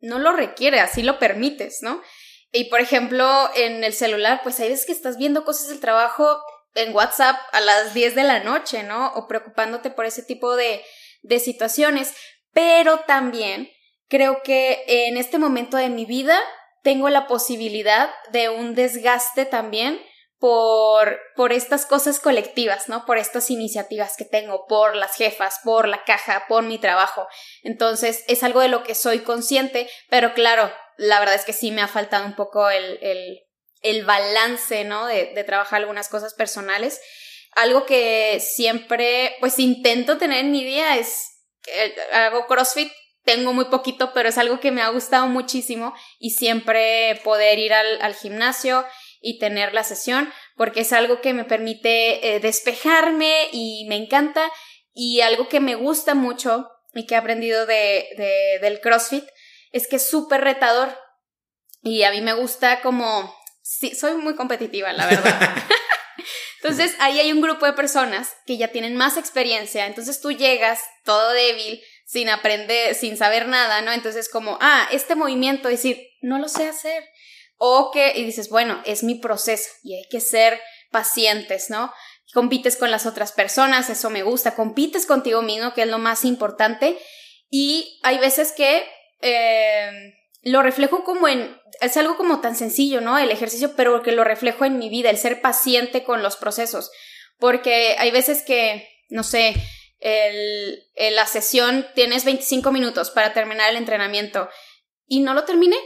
no lo requiere, así lo permites, ¿no? Y por ejemplo, en el celular, pues hay veces que estás viendo cosas del trabajo en WhatsApp a las 10 de la noche, ¿no? O preocupándote por ese tipo de, de situaciones. Pero también creo que en este momento de mi vida tengo la posibilidad de un desgaste también por, por estas cosas colectivas, ¿no? Por estas iniciativas que tengo, por las jefas, por la caja, por mi trabajo. Entonces, es algo de lo que soy consciente, pero claro, la verdad es que sí me ha faltado un poco el, el, el balance, ¿no? De, de trabajar algunas cosas personales. Algo que siempre, pues, intento tener en mi día es, que hago CrossFit tengo muy poquito, pero es algo que me ha gustado muchísimo y siempre poder ir al, al gimnasio y tener la sesión, porque es algo que me permite eh, despejarme y me encanta. Y algo que me gusta mucho y que he aprendido de, de del CrossFit es que es súper retador. Y a mí me gusta como, sí, soy muy competitiva, la verdad. entonces ahí hay un grupo de personas que ya tienen más experiencia, entonces tú llegas todo débil, sin aprender, sin saber nada, ¿no? Entonces como, ah, este movimiento, decir, no lo sé hacer. O que, y dices, bueno, es mi proceso y hay que ser pacientes, ¿no? Compites con las otras personas, eso me gusta, compites contigo mismo, que es lo más importante. Y hay veces que eh, lo reflejo como en, es algo como tan sencillo, ¿no? El ejercicio, pero que lo reflejo en mi vida, el ser paciente con los procesos. Porque hay veces que, no sé, el, la sesión tienes 25 minutos para terminar el entrenamiento y no lo terminé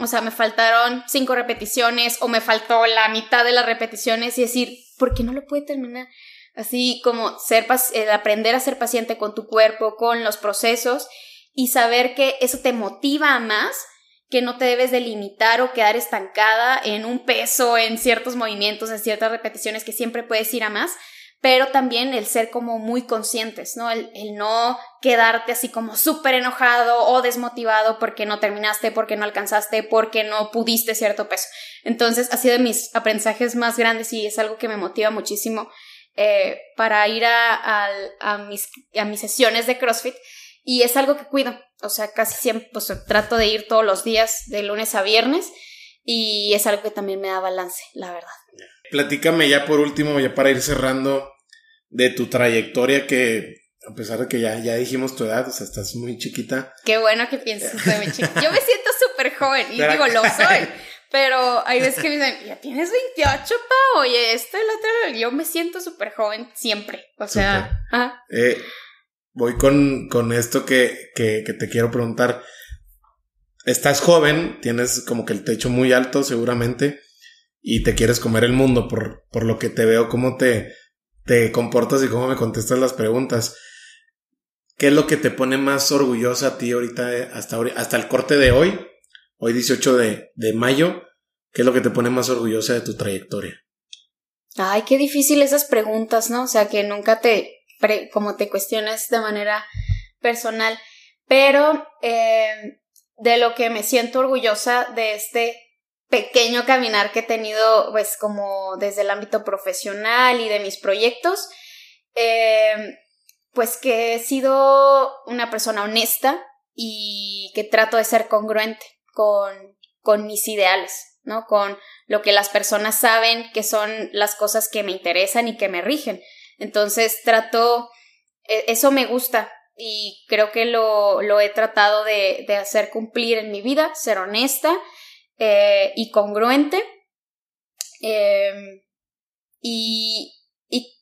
o sea, me faltaron cinco repeticiones o me faltó la mitad de las repeticiones y decir, ¿por qué no lo puede terminar? Así como ser aprender a ser paciente con tu cuerpo, con los procesos y saber que eso te motiva más, que no te debes de limitar o quedar estancada en un peso, en ciertos movimientos, en ciertas repeticiones que siempre puedes ir a más, pero también el ser como muy conscientes, ¿no? El, no quedarte así como súper enojado o desmotivado porque no terminaste, porque no alcanzaste, porque no pudiste cierto peso. Entonces, ha sido de mis aprendizajes más grandes y es algo que me motiva muchísimo eh, para ir a, a, mis, a mis sesiones de CrossFit y es algo que cuido. O sea, casi siempre pues, trato de ir todos los días, de lunes a viernes, y es algo que también me da balance, la verdad. Platícame ya por último, ya para ir cerrando, de tu trayectoria que, a pesar de que ya, ya dijimos tu edad, o sea, estás muy chiquita. Qué bueno que piensas que muy chiquita. Yo me siento súper joven y digo, lo soy. Pero hay veces que me dicen, ya tienes 28, pa, oye, esto y lo otro. Yo me siento súper joven siempre. O sea, eh, voy con, con esto que, que, que te quiero preguntar. Estás joven, tienes como que el techo muy alto seguramente y te quieres comer el mundo por, por lo que te veo, cómo te, te comportas y cómo me contestas las preguntas. ¿Qué es lo que te pone más orgullosa a ti ahorita, eh, hasta, hasta el corte de hoy, hoy 18 de, de mayo? ¿Qué es lo que te pone más orgullosa de tu trayectoria? Ay, qué difícil esas preguntas, ¿no? O sea, que nunca te, como te cuestiones de manera personal. Pero eh, de lo que me siento orgullosa de este pequeño caminar que he tenido, pues como desde el ámbito profesional y de mis proyectos, em, pues que he sido una persona honesta y que trato de ser congruente con, con mis ideales, ¿no? Con lo que las personas saben que son las cosas que me interesan y que me rigen. Entonces trato, e, eso me gusta y creo que lo, lo he tratado de, de hacer cumplir en mi vida, ser honesta eh, y congruente. Em, y, y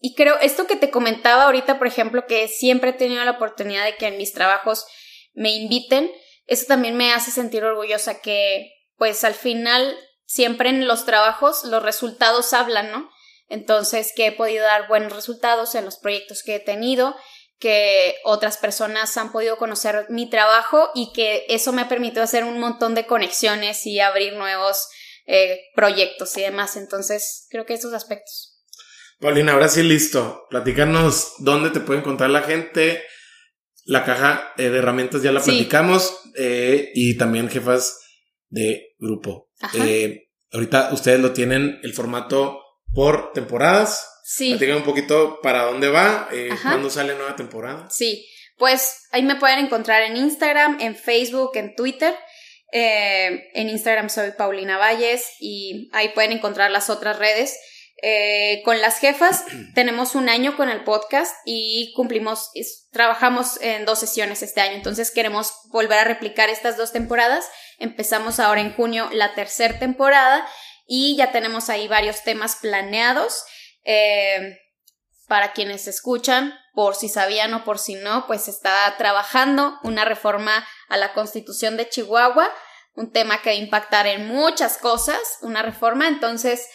y creo, esto que te comentaba ahorita, por ejemplo, que siempre he tenido la oportunidad de que en mis trabajos me inviten, eso también me hace sentir orgullosa que, pues al final, siempre en los trabajos los resultados hablan, ¿no? Entonces, que he podido dar buenos resultados en los proyectos que he tenido, que otras personas han podido conocer mi trabajo y que eso me ha permitido hacer un montón de conexiones y abrir nuevos eh, proyectos y demás. Entonces, creo que esos aspectos. Paulina, ahora sí listo. Platícanos dónde te puede encontrar la gente. La caja eh, de herramientas ya la platicamos. Eh, y también jefas de grupo. ahorita ustedes lo tienen el formato por temporadas. Sí. Platícame un poquito para dónde va, cuándo sale nueva temporada. Sí, pues ahí me pueden encontrar en Instagram, en Facebook, en Twitter. en Instagram soy Paulina Valles y ahí pueden encontrar las otras redes. Eh, con las jefas tenemos un año con el podcast y cumplimos, trabajamos en dos sesiones este año, entonces queremos volver a replicar estas dos temporadas. Empezamos ahora en junio la tercera temporada y ya tenemos ahí varios temas planeados. Eh, para quienes escuchan, por si sabían o por si no, pues está trabajando una reforma a la constitución de Chihuahua, un tema que va a impactar en muchas cosas, una reforma, entonces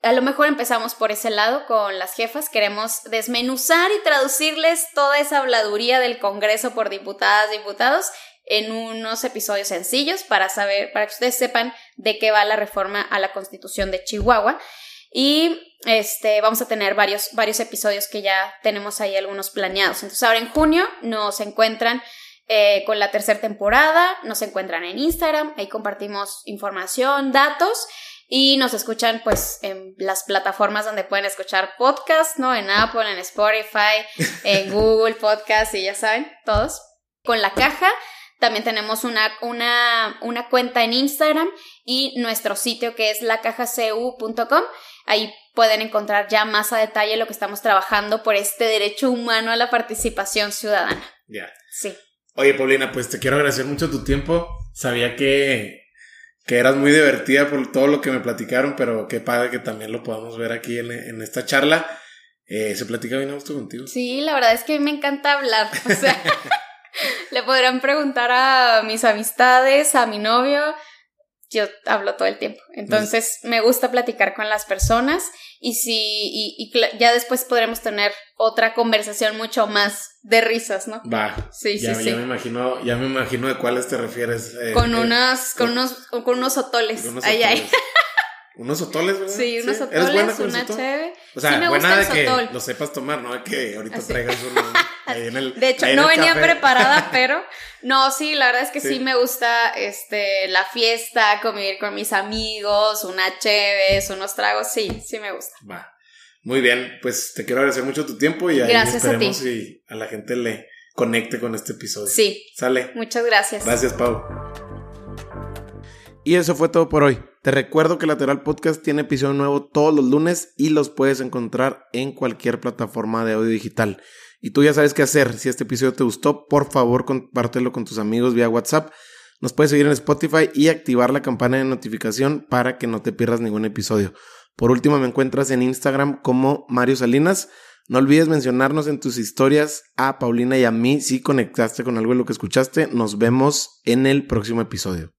a lo mejor empezamos por ese lado con las jefas. Queremos desmenuzar y traducirles toda esa habladuría del Congreso por diputadas diputados en unos episodios sencillos para saber, para que ustedes sepan de qué va la reforma a la Constitución de Chihuahua. Y este, vamos a tener varios, varios episodios que ya tenemos ahí algunos planeados. Entonces, ahora en junio nos encuentran eh, con la tercera temporada, nos encuentran en Instagram, ahí compartimos información, datos y nos escuchan pues en las plataformas donde pueden escuchar podcast, ¿no? En Apple, en Spotify, en Google Podcast y ya saben, todos. Con la caja también tenemos una, una, una cuenta en Instagram y nuestro sitio que es lacajacu.com. Ahí pueden encontrar ya más a detalle lo que estamos trabajando por este derecho humano a la participación ciudadana. Ya. Sí. Oye, Paulina, pues te quiero agradecer mucho tu tiempo. Sabía que que eras muy divertida por todo lo que me platicaron, pero qué padre que también lo podamos ver aquí en, esta charla. Eh, ¿Se platica bien a gusto contigo? Sí, la verdad es que me encanta hablar. O sea, le podrán preguntar a mis amistades, a mi novio, yo hablo todo el tiempo. Entonces me gusta platicar con las personas y si y, ya después podremos tener otra conversación mucho más de risas, ¿no? Va. Sí, sí, sí. Ya me imagino, ya me imagino de cuáles te refieres. Eh, con eh, unas, con, unos, con unos otoles. Con unos otoles. Unos otoles, ¿verdad? Sí, unos otoles, una chévere. O sea, buena de que lo sepas tomar, no que ahorita traigas uno ahí en el De hecho, no venía preparada, pero no, sí, la verdad es que sí. me gusta este la fiesta, convivir con mis amigos, una chévere, unos tragos, sí, sí me gusta. Va. Muy bien, pues te quiero agradecer mucho tu tiempo y ahí esperemos a y a la gente le conecte con este episodio. Sí. Sale. Muchas gracias. Gracias, Pau. Y eso fue todo por hoy. Te recuerdo que Lateral Podcast tiene episodio nuevo todos los lunes y los puedes encontrar en cualquier plataforma de audio digital. Y tú ya sabes qué hacer. Si este episodio te gustó, por favor compártelo con tus amigos vía WhatsApp. Nos puedes seguir en Spotify y activar la campana de notificación para que no te pierdas ningún episodio. Por último, me encuentras en Instagram como Mario Salinas. No olvides mencionarnos en tus historias a Paulina y a mí si conectaste con algo de lo que escuchaste. Nos vemos en el próximo episodio.